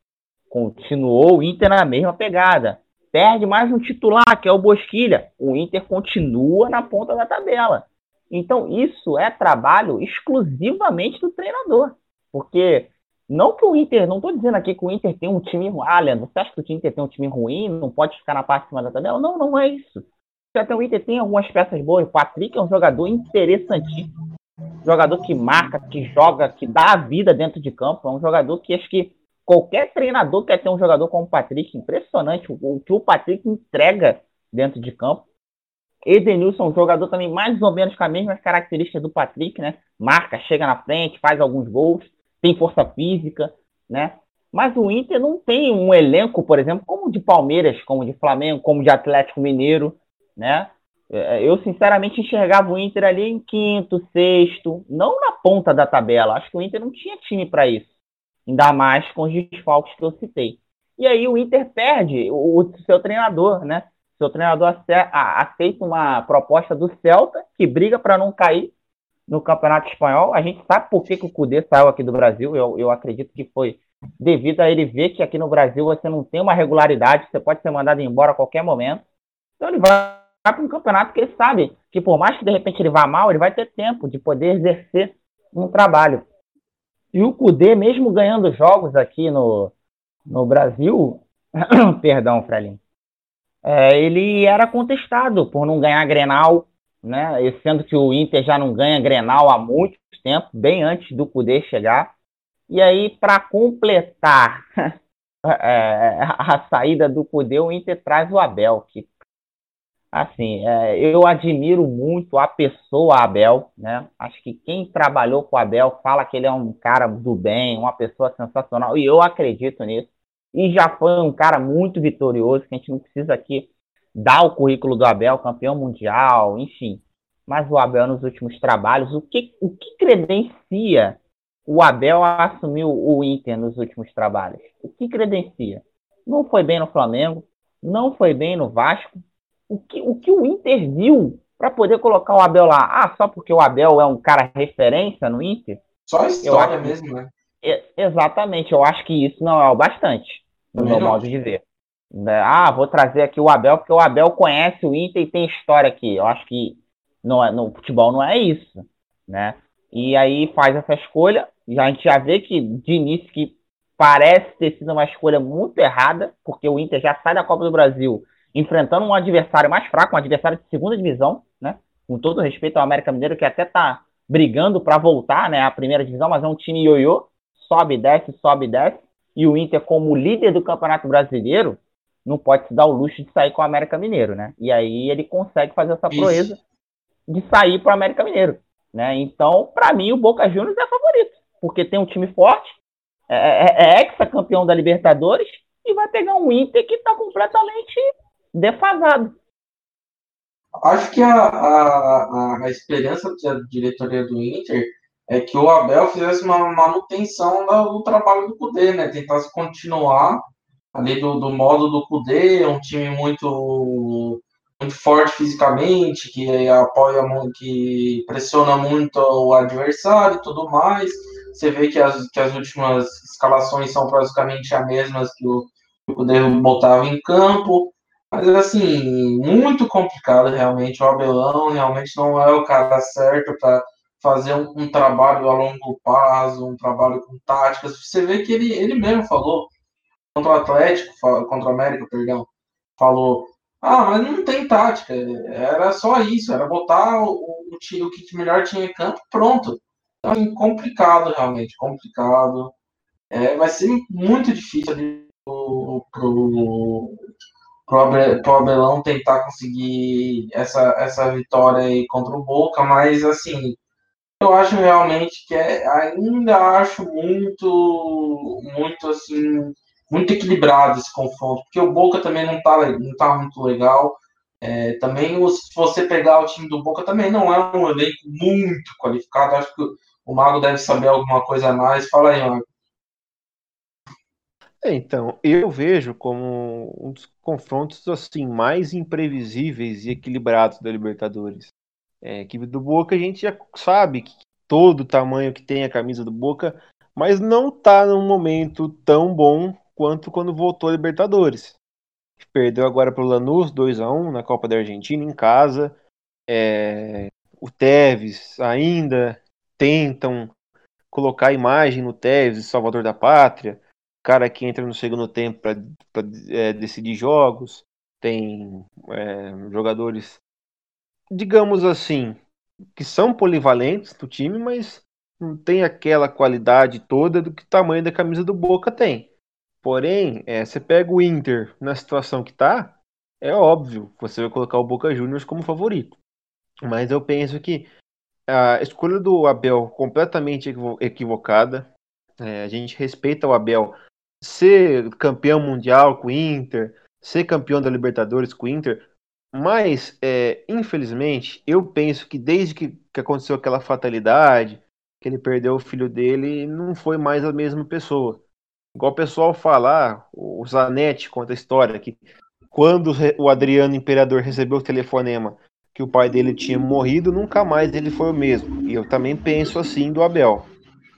Continuou o Inter na mesma pegada. Perde mais um titular, que é o Bosquilha. O Inter continua na ponta da tabela. Então, isso é trabalho exclusivamente do treinador. Porque não que o Inter, não estou dizendo aqui que o Inter tem um time ruim. Ah, Leandro, você acha que o Inter tem um time ruim, não pode ficar na parte de cima da tabela? Não, não é isso. Até o Inter tem algumas peças boas. O Patrick é um jogador interessantíssimo. Jogador que marca, que joga, que dá a vida dentro de campo. É um jogador que acho que qualquer treinador quer ter um jogador como o Patrick. Impressionante o que o Patrick entrega dentro de campo. Edenilson, um jogador também mais ou menos com as mesmas características do Patrick, né? Marca, chega na frente, faz alguns gols, tem força física, né? Mas o Inter não tem um elenco, por exemplo, como de Palmeiras, como de Flamengo, como de Atlético Mineiro, né? É, eu, sinceramente, enxergava o Inter ali em quinto, sexto, não na ponta da tabela. Acho que o Inter não tinha time para isso. Ainda mais com os desfalques que eu citei. E aí o Inter perde o, o seu treinador, né? Seu treinador aceita uma proposta do Celta, que briga para não cair no Campeonato Espanhol. A gente sabe por que, que o Cudê saiu aqui do Brasil. Eu, eu acredito que foi devido a ele ver que aqui no Brasil você não tem uma regularidade, você pode ser mandado embora a qualquer momento. Então ele vai para um campeonato que ele sabe que por mais que de repente ele vá mal, ele vai ter tempo de poder exercer um trabalho. E o Cudê, mesmo ganhando jogos aqui no, no Brasil, perdão, Frelin, é, ele era contestado por não ganhar Grenal, né? E sendo que o Inter já não ganha Grenal há muito tempo, bem antes do Cudê chegar. E aí, para completar é, a saída do Cudê, o Inter traz o Abel, que assim, é, eu admiro muito a pessoa Abel, né? Acho que quem trabalhou com o Abel fala que ele é um cara do bem, uma pessoa sensacional, e eu acredito nisso e já foi um cara muito vitorioso, que a gente não precisa aqui dar o currículo do Abel, campeão mundial, enfim. Mas o Abel nos últimos trabalhos, o que, o que credencia o Abel a assumir o Inter nos últimos trabalhos? O que credencia? Não foi bem no Flamengo, não foi bem no Vasco. O que o, que o Inter viu para poder colocar o Abel lá? Ah, só porque o Abel é um cara referência no Inter? Só a história mesmo, né? exatamente, eu acho que isso não é o bastante, no meu modo de ver. Né? Ah, vou trazer aqui o Abel, porque o Abel conhece o Inter e tem história aqui. Eu acho que não é, no futebol não é isso, né? E aí faz essa escolha, já, a gente já vê que de início que parece ter sido uma escolha muito errada, porque o Inter já sai da Copa do Brasil enfrentando um adversário mais fraco, um adversário de segunda divisão, né? Com todo respeito ao América Mineiro, que até tá brigando para voltar, né, à primeira divisão, mas é um time ioiô, sobe, desce, sobe, desce, e o Inter, como líder do Campeonato Brasileiro, não pode se dar o luxo de sair com o América Mineiro, né? E aí ele consegue fazer essa proeza Isso. de sair para o América Mineiro, né? Então, para mim, o Boca Juniors é favorito, porque tem um time forte, é, é, é ex-campeão da Libertadores e vai pegar um Inter que está completamente defasado. Acho que a, a, a esperança da diretoria do Inter é que o Abel fizesse uma manutenção do trabalho do Cudê, né? Tentasse continuar ali do, do modo do Cudê, um time muito muito forte fisicamente, que apoia muito, que pressiona muito o adversário e tudo mais. Você vê que as, que as últimas escalações são praticamente as mesmas que o, que o Cudê botava em campo. Mas assim, muito complicado realmente. O Abelão realmente não é o cara certo para fazer um, um, trabalho a longo prazo, um trabalho com táticas. Você vê que ele, ele mesmo falou contra o Atlético, contra o América, perdão, falou: ah, mas não tem tática, era só isso, era botar o, o, o que melhor tinha em campo, pronto. Então, assim, complicado, realmente, complicado. É, vai ser muito difícil ali pro, pro, pro Abelão tentar conseguir essa, essa vitória aí contra o Boca, mas assim, eu acho realmente que é, ainda acho muito, muito assim, muito equilibrado esse confronto, porque o Boca também não tá, não tá muito legal. É, também, se você pegar o time do Boca, também não é um elenco muito qualificado. Acho que o Mago deve saber alguma coisa a mais. Fala aí, Mago. É, então, eu vejo como um dos confrontos assim mais imprevisíveis e equilibrados da Libertadores. É, equipe do Boca a gente já sabe que todo o tamanho que tem a camisa do Boca, mas não tá num momento tão bom quanto quando voltou a Libertadores. Perdeu agora para o Lanús 2 a 1 na Copa da Argentina em casa. É, o Tevez ainda tentam colocar a imagem no Tevez, Salvador da Pátria, cara que entra no segundo tempo para é, decidir jogos, tem é, jogadores, digamos assim, que são polivalentes do time, mas não tem aquela qualidade toda do que o tamanho da camisa do Boca tem. Porém, é, você pega o Inter na situação que está, é óbvio que você vai colocar o Boca Juniors como favorito. Mas eu penso que a escolha do Abel completamente equivocada. É, a gente respeita o Abel ser campeão mundial com o Inter, ser campeão da Libertadores com o Inter, mas é, infelizmente eu penso que desde que, que aconteceu aquela fatalidade, que ele perdeu o filho dele, não foi mais a mesma pessoa. Igual o pessoal falar, o Zanetti conta a história que quando o Adriano Imperador recebeu o telefonema que o pai dele tinha morrido, nunca mais ele foi o mesmo. E eu também penso assim do Abel.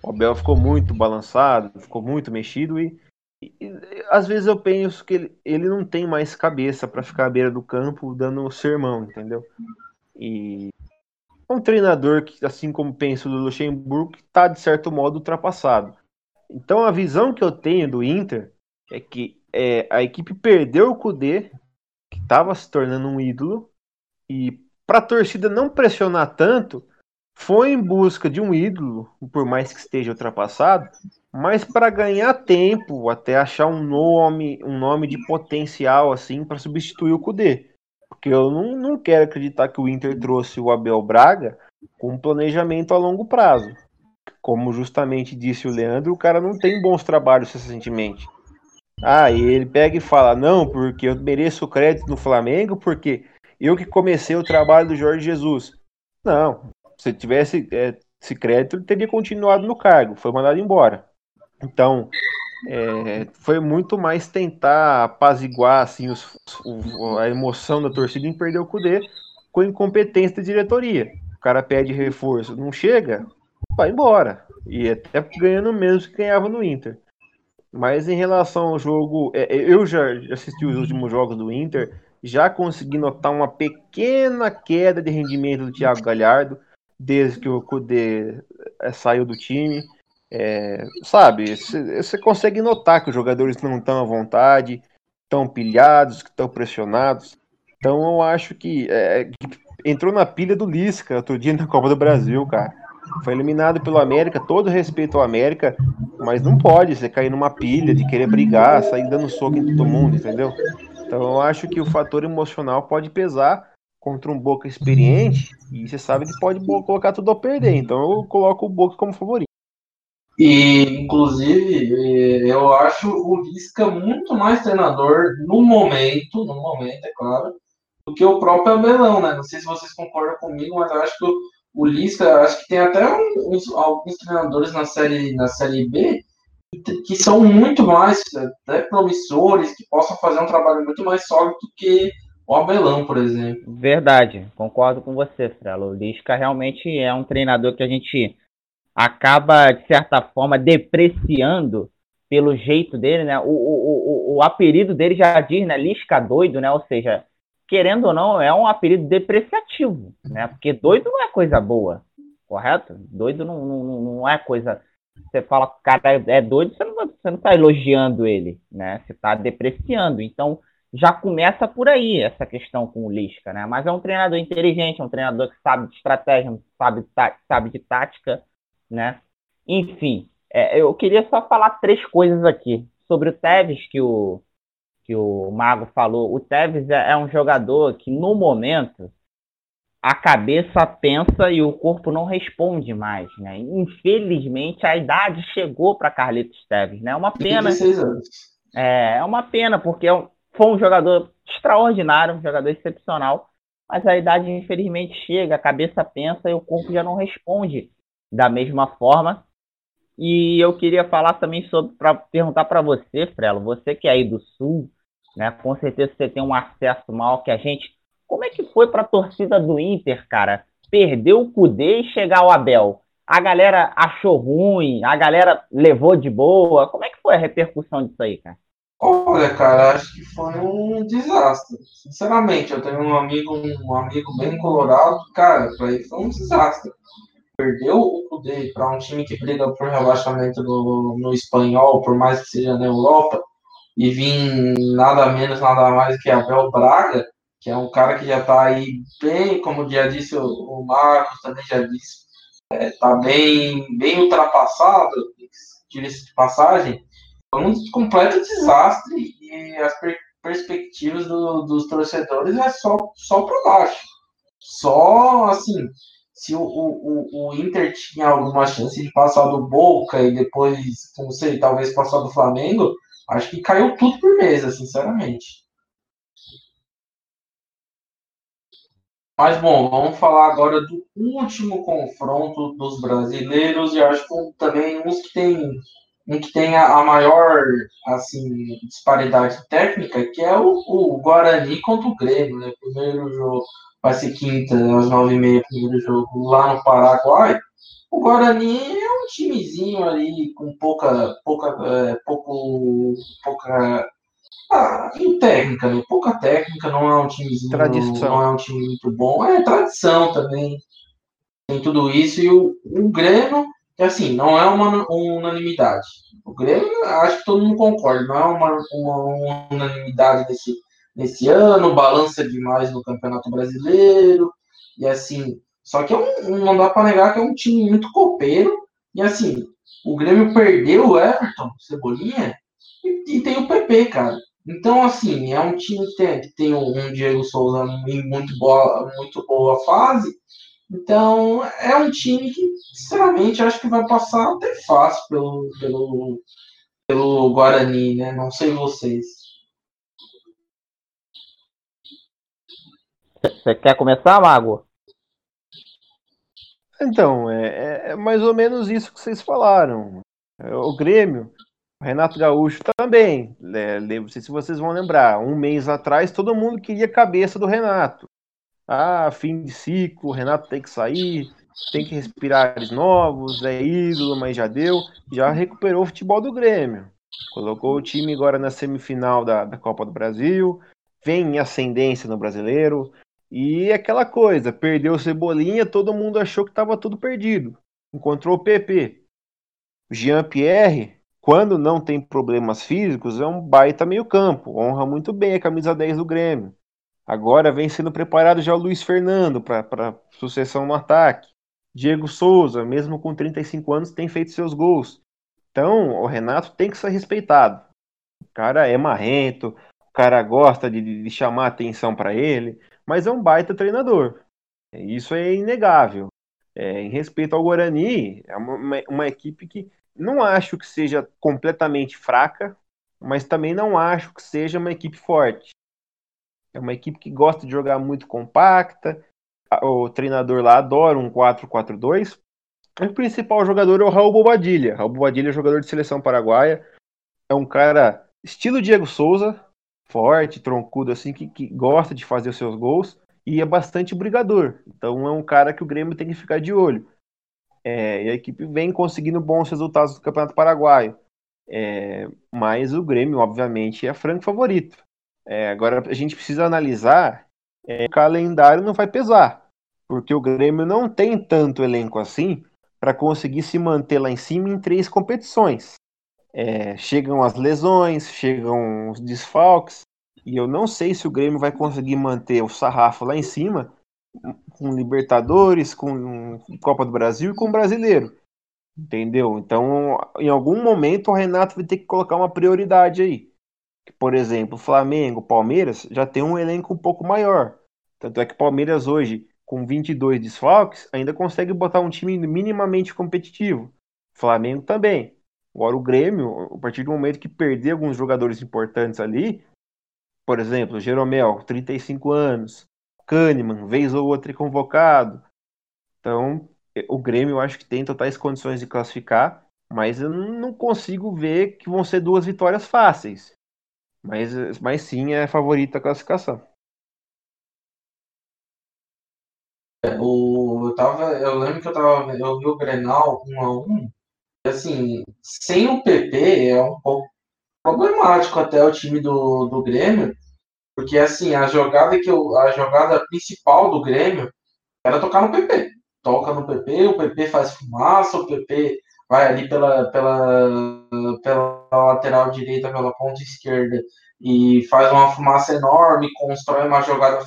O Abel ficou muito balançado, ficou muito mexido e às vezes eu penso que ele, ele não tem mais cabeça para ficar à beira do campo dando sermão, entendeu? E um treinador que, assim como penso do Luxemburgo, está de certo modo ultrapassado. Então a visão que eu tenho do Inter é que é, a equipe perdeu o Kudê, que estava se tornando um ídolo, e para a torcida não pressionar tanto, foi em busca de um ídolo, por mais que esteja ultrapassado, mas para ganhar tempo, até achar um nome, um nome de potencial assim para substituir o Kudê. Porque eu não, não quero acreditar que o Inter trouxe o Abel Braga com um planejamento a longo prazo. Como justamente disse o Leandro, o cara não tem bons trabalhos recentemente. Ah, e ele pega e fala: não, porque eu mereço crédito no Flamengo, porque eu que comecei o trabalho do Jorge Jesus. Não, se tivesse é, esse crédito, ele teria continuado no cargo, foi mandado embora. Então, é, foi muito mais tentar apaziguar assim, os, o, a emoção da torcida em perder o Cudê com incompetência da diretoria. O cara pede reforço, não chega, vai embora. E até ganhando menos que ganhava no Inter. Mas em relação ao jogo, é, eu já assisti os últimos jogos do Inter já consegui notar uma pequena queda de rendimento do Thiago Galhardo desde que o Kudê é, saiu do time. É, sabe, você consegue notar que os jogadores não estão à vontade, estão pilhados, que estão pressionados. Então eu acho que, é, que entrou na pilha do Lisca outro dia na Copa do Brasil, cara. Foi eliminado pelo América, todo respeito ao América, mas não pode você cair numa pilha de querer brigar, sair dando soco em todo mundo, entendeu? Então eu acho que o fator emocional pode pesar contra um Boca experiente e você sabe que pode colocar tudo a perder. Então eu coloco o Boca como favorito. E, inclusive, eu acho o Lisca muito mais treinador no momento, no momento, é claro, do que o próprio Abelão, né? Não sei se vocês concordam comigo, mas eu acho que o, Lisca, acho que tem até uns, alguns treinadores na série, na série B que são muito mais até promissores, que possam fazer um trabalho muito mais sólido do que o Abelão, por exemplo. Verdade, concordo com você, Frelo. O Lisca realmente é um treinador que a gente acaba, de certa forma, depreciando pelo jeito dele, né? O, o, o, o apelido dele já diz, né? Lisca doido, né? Ou seja, querendo ou não, é um apelido depreciativo, né? Porque doido não é coisa boa, correto? Doido não, não, não é coisa você fala que o cara é doido, você não, você não tá elogiando ele, né? Você está depreciando. Então, já começa por aí essa questão com o Lisca, né? Mas é um treinador inteligente, é um treinador que sabe de estratégia, sabe, sabe de tática, né? Enfim, é, eu queria só falar três coisas aqui. Sobre o Tevez, que o, que o Mago falou. O Tevez é, é um jogador que, no momento, a cabeça pensa e o corpo não responde mais, né? Infelizmente, a idade chegou para Carlitos Teves, né? É uma pena. É, é uma pena, porque é foi um jogador extraordinário, um jogador excepcional, mas a idade, infelizmente, chega, a cabeça pensa e o corpo já não responde da mesma forma. E eu queria falar também sobre, para perguntar para você, Frelo, você que é aí do Sul, né? Com certeza você tem um acesso maior que a gente como é que foi para a torcida do Inter, cara? Perder o Cudê e chegar o Abel. A galera achou ruim, a galera levou de boa. Como é que foi a repercussão disso aí, cara? Olha, cara, acho que foi um desastre. Sinceramente, eu tenho um amigo, um amigo bem colorado, cara, para foi um desastre. Perdeu o poder para um time que briga por rebaixamento no, no espanhol, por mais que seja na Europa, e vir nada menos, nada mais que Abel Braga, que é um cara que já está aí bem, como já disse o, o Marcos, também já disse, está é, tá bem, bem ultrapassado, diga-se de passagem, foi um completo desastre e as per perspectivas do, dos torcedores é só, só para baixo. Só assim, se o, o, o Inter tinha alguma chance de passar do Boca e depois, não sei, talvez passar do Flamengo, acho que caiu tudo por mesa, sinceramente. Mas bom, vamos falar agora do último confronto dos brasileiros e acho que também uns que tem um que tem a, maior assim disparidade técnica, que é o, o Guarani contra o Grêmio, né? Primeiro jogo vai ser quinta às nove e meia, primeiro jogo lá no Paraguai. O Guarani é um timezinho ali com pouca, pouca, é, pouco, pouca ah, em técnica, né? Pouca técnica, não é um timezinho, tradição. não é um time muito bom. É tradição também. Tem tudo isso e o, o Grêmio que assim, não é uma unanimidade. O Grêmio, acho que todo mundo concorda, não é uma, uma unanimidade desse, nesse ano, balança demais no Campeonato Brasileiro, e assim, só que é um, não dá para negar que é um time muito copeiro, e assim, o Grêmio perdeu o Everton, Cebolinha, e, e tem o PP, cara. Então, assim, é um time que tem, que tem um Diego Souza em muito boa, muito boa fase, então, é um time que, sinceramente, acho que vai passar até fácil pelo, pelo, pelo Guarani, né? Não sei vocês. Você quer começar, Mago? Então, é, é, é, mais ou menos isso que vocês falaram. É, o Grêmio, o Renato Gaúcho também. É, não sei se vocês vão lembrar. Um mês atrás, todo mundo queria a cabeça do Renato. Ah, fim de ciclo, o Renato tem que sair, tem que respirar novos, é ídolo, mas já deu. Já recuperou o futebol do Grêmio. Colocou o time agora na semifinal da, da Copa do Brasil, vem em ascendência no brasileiro. E aquela coisa, perdeu o Cebolinha, todo mundo achou que estava tudo perdido. Encontrou o PP. O Jean-Pierre, quando não tem problemas físicos, é um baita meio-campo. Honra muito bem a camisa 10 do Grêmio. Agora vem sendo preparado já o Luiz Fernando para sucessão no ataque. Diego Souza, mesmo com 35 anos, tem feito seus gols. Então, o Renato tem que ser respeitado. O cara é marrento, o cara gosta de, de chamar atenção para ele, mas é um baita treinador. Isso é inegável. É, em respeito ao Guarani, é uma, uma equipe que não acho que seja completamente fraca, mas também não acho que seja uma equipe forte. É uma equipe que gosta de jogar muito compacta. O treinador lá adora um 4-4-2. O principal jogador é o Raul Bobadilha. Raul Bobadilha é jogador de seleção paraguaia. É um cara estilo Diego Souza, forte, troncudo assim, que, que gosta de fazer os seus gols e é bastante brigador. Então é um cara que o Grêmio tem que ficar de olho. É, e a equipe vem conseguindo bons resultados no Campeonato Paraguaio. É, mas o Grêmio, obviamente, é franco favorito. É, agora a gente precisa analisar é, o calendário não vai pesar, porque o Grêmio não tem tanto elenco assim para conseguir se manter lá em cima em três competições. É, chegam as lesões, chegam os desfalques, e eu não sei se o Grêmio vai conseguir manter o sarrafo lá em cima com Libertadores, com Copa do Brasil e com Brasileiro. Entendeu? Então, em algum momento, o Renato vai ter que colocar uma prioridade aí por exemplo, Flamengo, Palmeiras já tem um elenco um pouco maior. Tanto é que Palmeiras hoje, com 22 desfalques, ainda consegue botar um time minimamente competitivo. Flamengo também. Agora o Grêmio, a partir do momento que perder alguns jogadores importantes ali, por exemplo, Jeromel, 35 anos, Kahneman, vez ou outra convocado. Então, o Grêmio eu acho que tem totais condições de classificar, mas eu não consigo ver que vão ser duas vitórias fáceis. Mas, mas sim é favorito a classificação. O, eu, tava, eu lembro que eu tava. Eu vi o Grenal 1 a 1 assim, sem o PP é um pouco. problemático até o time do, do Grêmio, porque assim, a jogada que eu, a jogada principal do Grêmio era tocar no PP. Toca no PP, o PP faz fumaça, o PP vai ali pela, pela, pela lateral direita, pela ponta esquerda e faz uma fumaça enorme, constrói uma jogada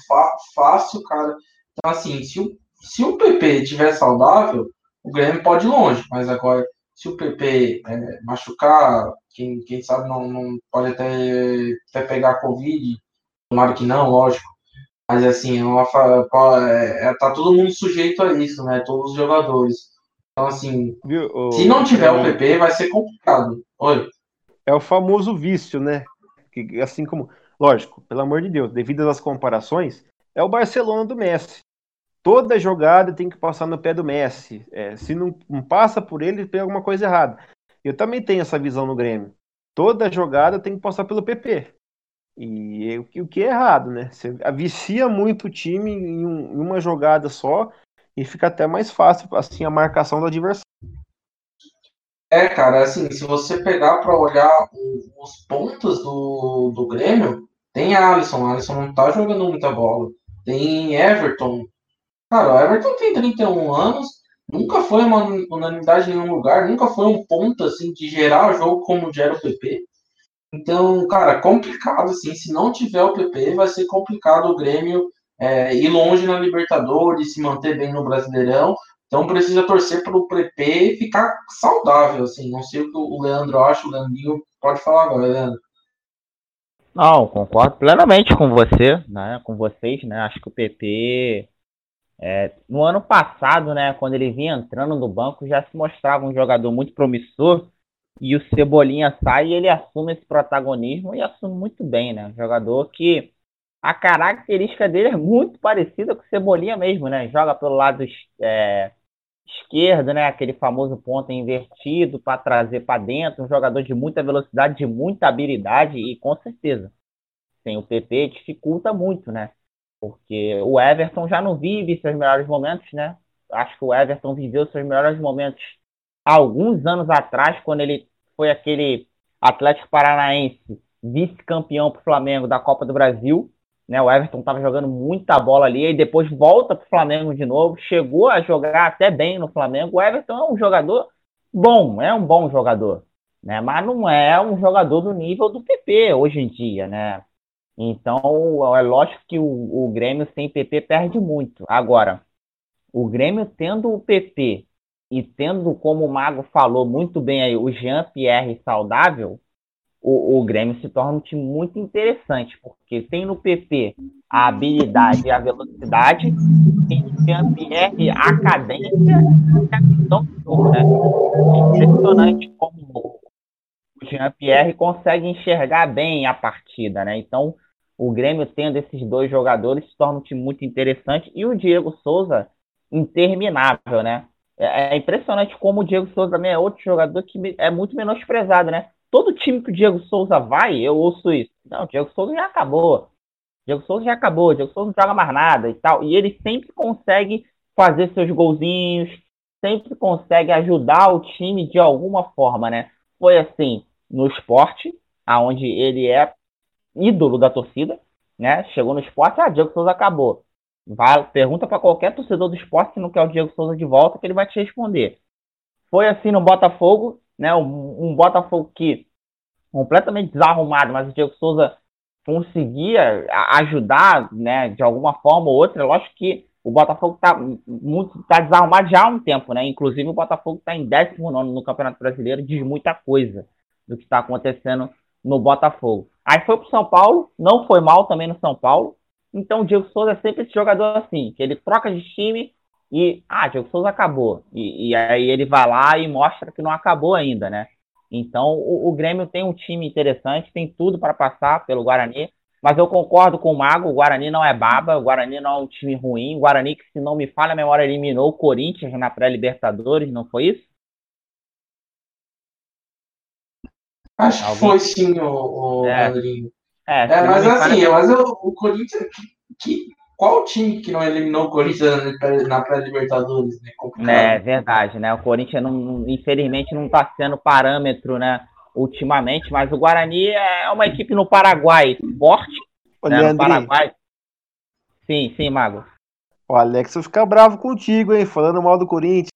fácil, cara. Então, assim, se o, se o PP estiver saudável, o Grêmio pode ir longe, mas agora, se o PP é, machucar, quem, quem sabe não, não pode até, até pegar Covid, tomara que não, lógico. Mas assim, é uma, é, é, tá todo mundo sujeito a isso, né? Todos os jogadores. Então, assim, Viu, se não tiver o PP, vai ser complicado. Oi. É o famoso vício, né? Que, assim como, lógico, pelo amor de Deus, devido às comparações, é o Barcelona do Messi. Toda jogada tem que passar no pé do Messi. É, se não, não passa por ele, tem alguma coisa errada. Eu também tenho essa visão no Grêmio. Toda jogada tem que passar pelo PP. E o, o que é errado, né? Você vicia muito o time em, um, em, uma jogada só e fica até mais fácil assim a marcação do adversário. É, cara, assim, se você pegar para olhar os pontos do, do Grêmio, tem Alisson, Alisson não tá jogando muita bola. Tem Everton. Cara, o Everton tem 31 anos, nunca foi uma unanimidade em nenhum lugar, nunca foi um ponto assim de gerar o jogo como gera o PP. Então, cara, complicado, assim, se não tiver o PP, vai ser complicado o Grêmio é, ir longe na Libertadores, se manter bem no Brasileirão. Então precisa torcer para o PP ficar saudável, assim. Não sei o que o Leandro acha, o Leandrinho pode falar agora, Leandro. Não, concordo plenamente com você, né? Com vocês, né? Acho que o PP é, no ano passado, né, quando ele vinha entrando no banco, já se mostrava um jogador muito promissor e o Cebolinha sai e ele assume esse protagonismo e assume muito bem, né? Um jogador que a característica dele é muito parecida com o Cebolinha mesmo, né? Joga pelo lado é, esquerdo, né? Aquele famoso ponto invertido para trazer para dentro, um jogador de muita velocidade, de muita habilidade e com certeza sem o PP dificulta muito, né? Porque o Everton já não vive seus melhores momentos, né? Acho que o Everton viveu seus melhores momentos alguns anos atrás, quando ele foi aquele Atlético Paranaense vice-campeão para o Flamengo da Copa do Brasil. Né, o Everton estava jogando muita bola ali, e depois volta para o Flamengo de novo. Chegou a jogar até bem no Flamengo. O Everton é um jogador bom, é um bom jogador, né, mas não é um jogador do nível do PP hoje em dia. Né? Então, é lógico que o, o Grêmio sem PP perde muito. Agora, o Grêmio tendo o PP e tendo, como o Mago falou muito bem aí, o Jean-Pierre saudável, o, o, Grêmio se torna um time muito interessante, porque tem no PP a habilidade e a velocidade, tem no Jean-Pierre a cadência e a questão do né? É impressionante como o Jean-Pierre consegue enxergar bem a partida, né? Então, o Grêmio tendo esses dois jogadores se torna um time muito interessante e o Diego Souza interminável, né? É, é impressionante como o Diego Souza também é outro jogador que é muito menosprezado, né? Todo time que o Diego Souza vai, eu ouço isso. Não, o Diego Souza já acabou. O Diego Souza já acabou, o Diego Souza não joga mais nada e tal. E ele sempre consegue fazer seus golzinhos, sempre consegue ajudar o time de alguma forma, né? Foi assim no esporte, aonde ele é ídolo da torcida, né? Chegou no esporte, ah, Diego Souza acabou. Vai, pergunta para qualquer torcedor do esporte que não quer o Diego Souza de volta, que ele vai te responder. Foi assim no Botafogo, né? Um, um Botafogo que completamente desarrumado, mas o Diego Souza conseguia ajudar, né? De alguma forma ou outra. Lógico que o Botafogo está muito tá desarrumado já há um tempo, né? Inclusive o Botafogo está em 19 no Campeonato Brasileiro, diz muita coisa do que está acontecendo no Botafogo. Aí foi para São Paulo, não foi mal também no São Paulo, então o Diego Souza é sempre esse jogador assim, que ele troca de time e, ah, Diego Souza acabou. E, e aí ele vai lá e mostra que não acabou ainda, né? Então o, o Grêmio tem um time interessante, tem tudo para passar pelo Guarani, mas eu concordo com o Mago, o Guarani não é baba, o Guarani não é um time ruim, o Guarani que, se não me falha a memória, eliminou o Corinthians na pré-Libertadores, não foi isso? Acho que foi sim, o, o é. É, é mas assim, que... mas o, o Corinthians. Que, qual time que não eliminou o Corinthians na pré-Libertadores? Né? É verdade, né? O Corinthians, não, infelizmente, não está sendo parâmetro, né? ultimamente, mas o Guarani é uma equipe no Paraguai forte. Olha, né, no Paraguai. Sim, sim, Mago. o Alex vai ficar bravo contigo, hein? Falando mal do Corinthians.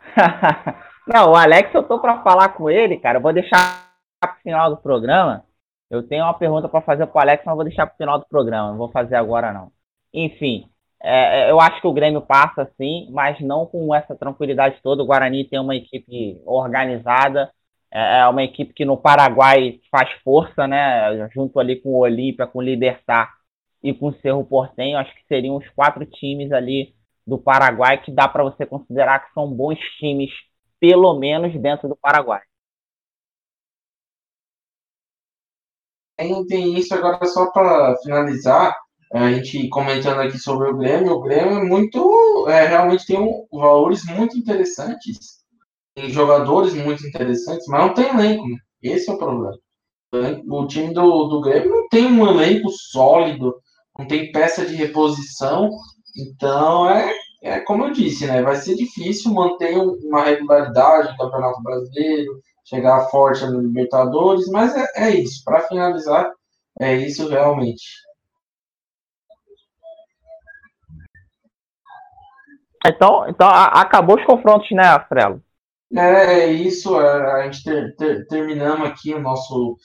Não, o Alex, eu tô pra falar com ele, cara. Eu vou deixar pro final do programa. Eu tenho uma pergunta pra fazer pro Alex, mas vou deixar pro final do programa. Não vou fazer agora, não. Enfim, é, é, eu acho que o Grêmio passa sim, mas não com essa tranquilidade toda. O Guarani tem uma equipe organizada, é, é uma equipe que no Paraguai faz força, né? Junto ali com o Olímpia, com o Libertar e com o Cerro Portenho. Acho que seriam os quatro times ali do Paraguai que dá para você considerar que são bons times, pelo menos dentro do Paraguai. Tem, isso agora só para finalizar, a gente comentando aqui sobre o Grêmio, o Grêmio é muito, é, realmente tem um, valores muito interessantes, tem jogadores muito interessantes, mas não tem elenco, né? Esse é o problema. O time do, do Grêmio não tem um elenco sólido, não tem peça de reposição, então é, é como eu disse, né? Vai ser difícil manter uma regularidade no Campeonato Brasileiro, chegar forte no Libertadores, mas é, é isso. Para finalizar, é isso realmente. Então, então a- acabou os confrontos, né, Frelo? É, é isso, é, a gente ter, ter- terminamos aqui o nosso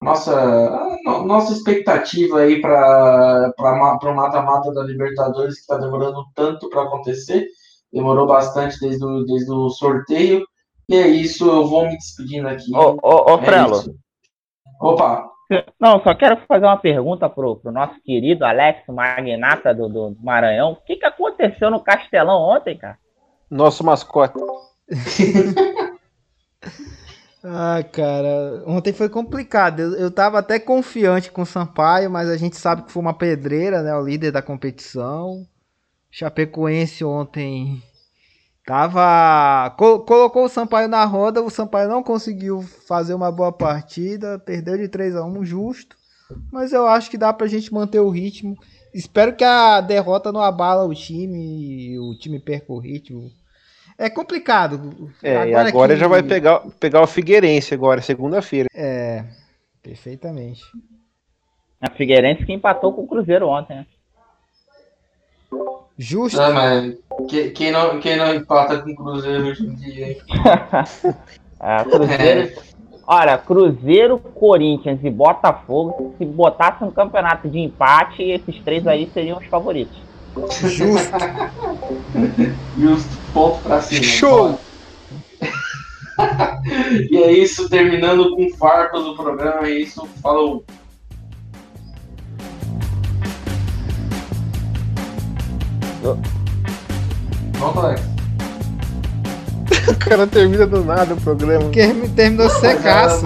nossa a no- nossa expectativa aí para para o mata-mata da Libertadores que está demorando tanto para acontecer, demorou bastante desde o, desde o sorteio. E é isso, eu vou me despedindo aqui. Ô, ô, ô É Frelo, isso. Opa, não, só quero fazer uma pergunta pro, pro nosso querido Alex, magnata do, do Maranhão. O que, que aconteceu no Castelão ontem, cara? Nosso mascote. Ah, cara, ontem foi complicado. Eu, eu tava até confiante com o Sampaio, mas a gente sabe que foi uma pedreira, né? O líder da competição. Chapecoense ontem tava. co- colocou o Sampaio na roda, o Sampaio não conseguiu fazer uma boa partida, perdeu de 3 a 1 justo. Mas eu acho que dá pra gente manter o ritmo. Espero que a derrota não abala o time e o time perca o ritmo. É complicado. É, e agora que- já vai pegar, pegar o Figueirense agora, segunda-feira. É, perfeitamente. A Figueirense que empatou com o Cruzeiro ontem, né? Justo. não, mas que- quem, não, quem não empata com o Cruzeiro hoje em dia? Ah, Cruzeiro. Olha, Cruzeiro, Corinthians e Botafogo, se botasse um campeonato de empate, esses três aí seriam os favoritos. Justo. E os pontos pra cima. Show! E é isso, terminando com farpas do programa, é isso, falou. Volta, Alex. O cara termina do nada o programa. Terminou secaço.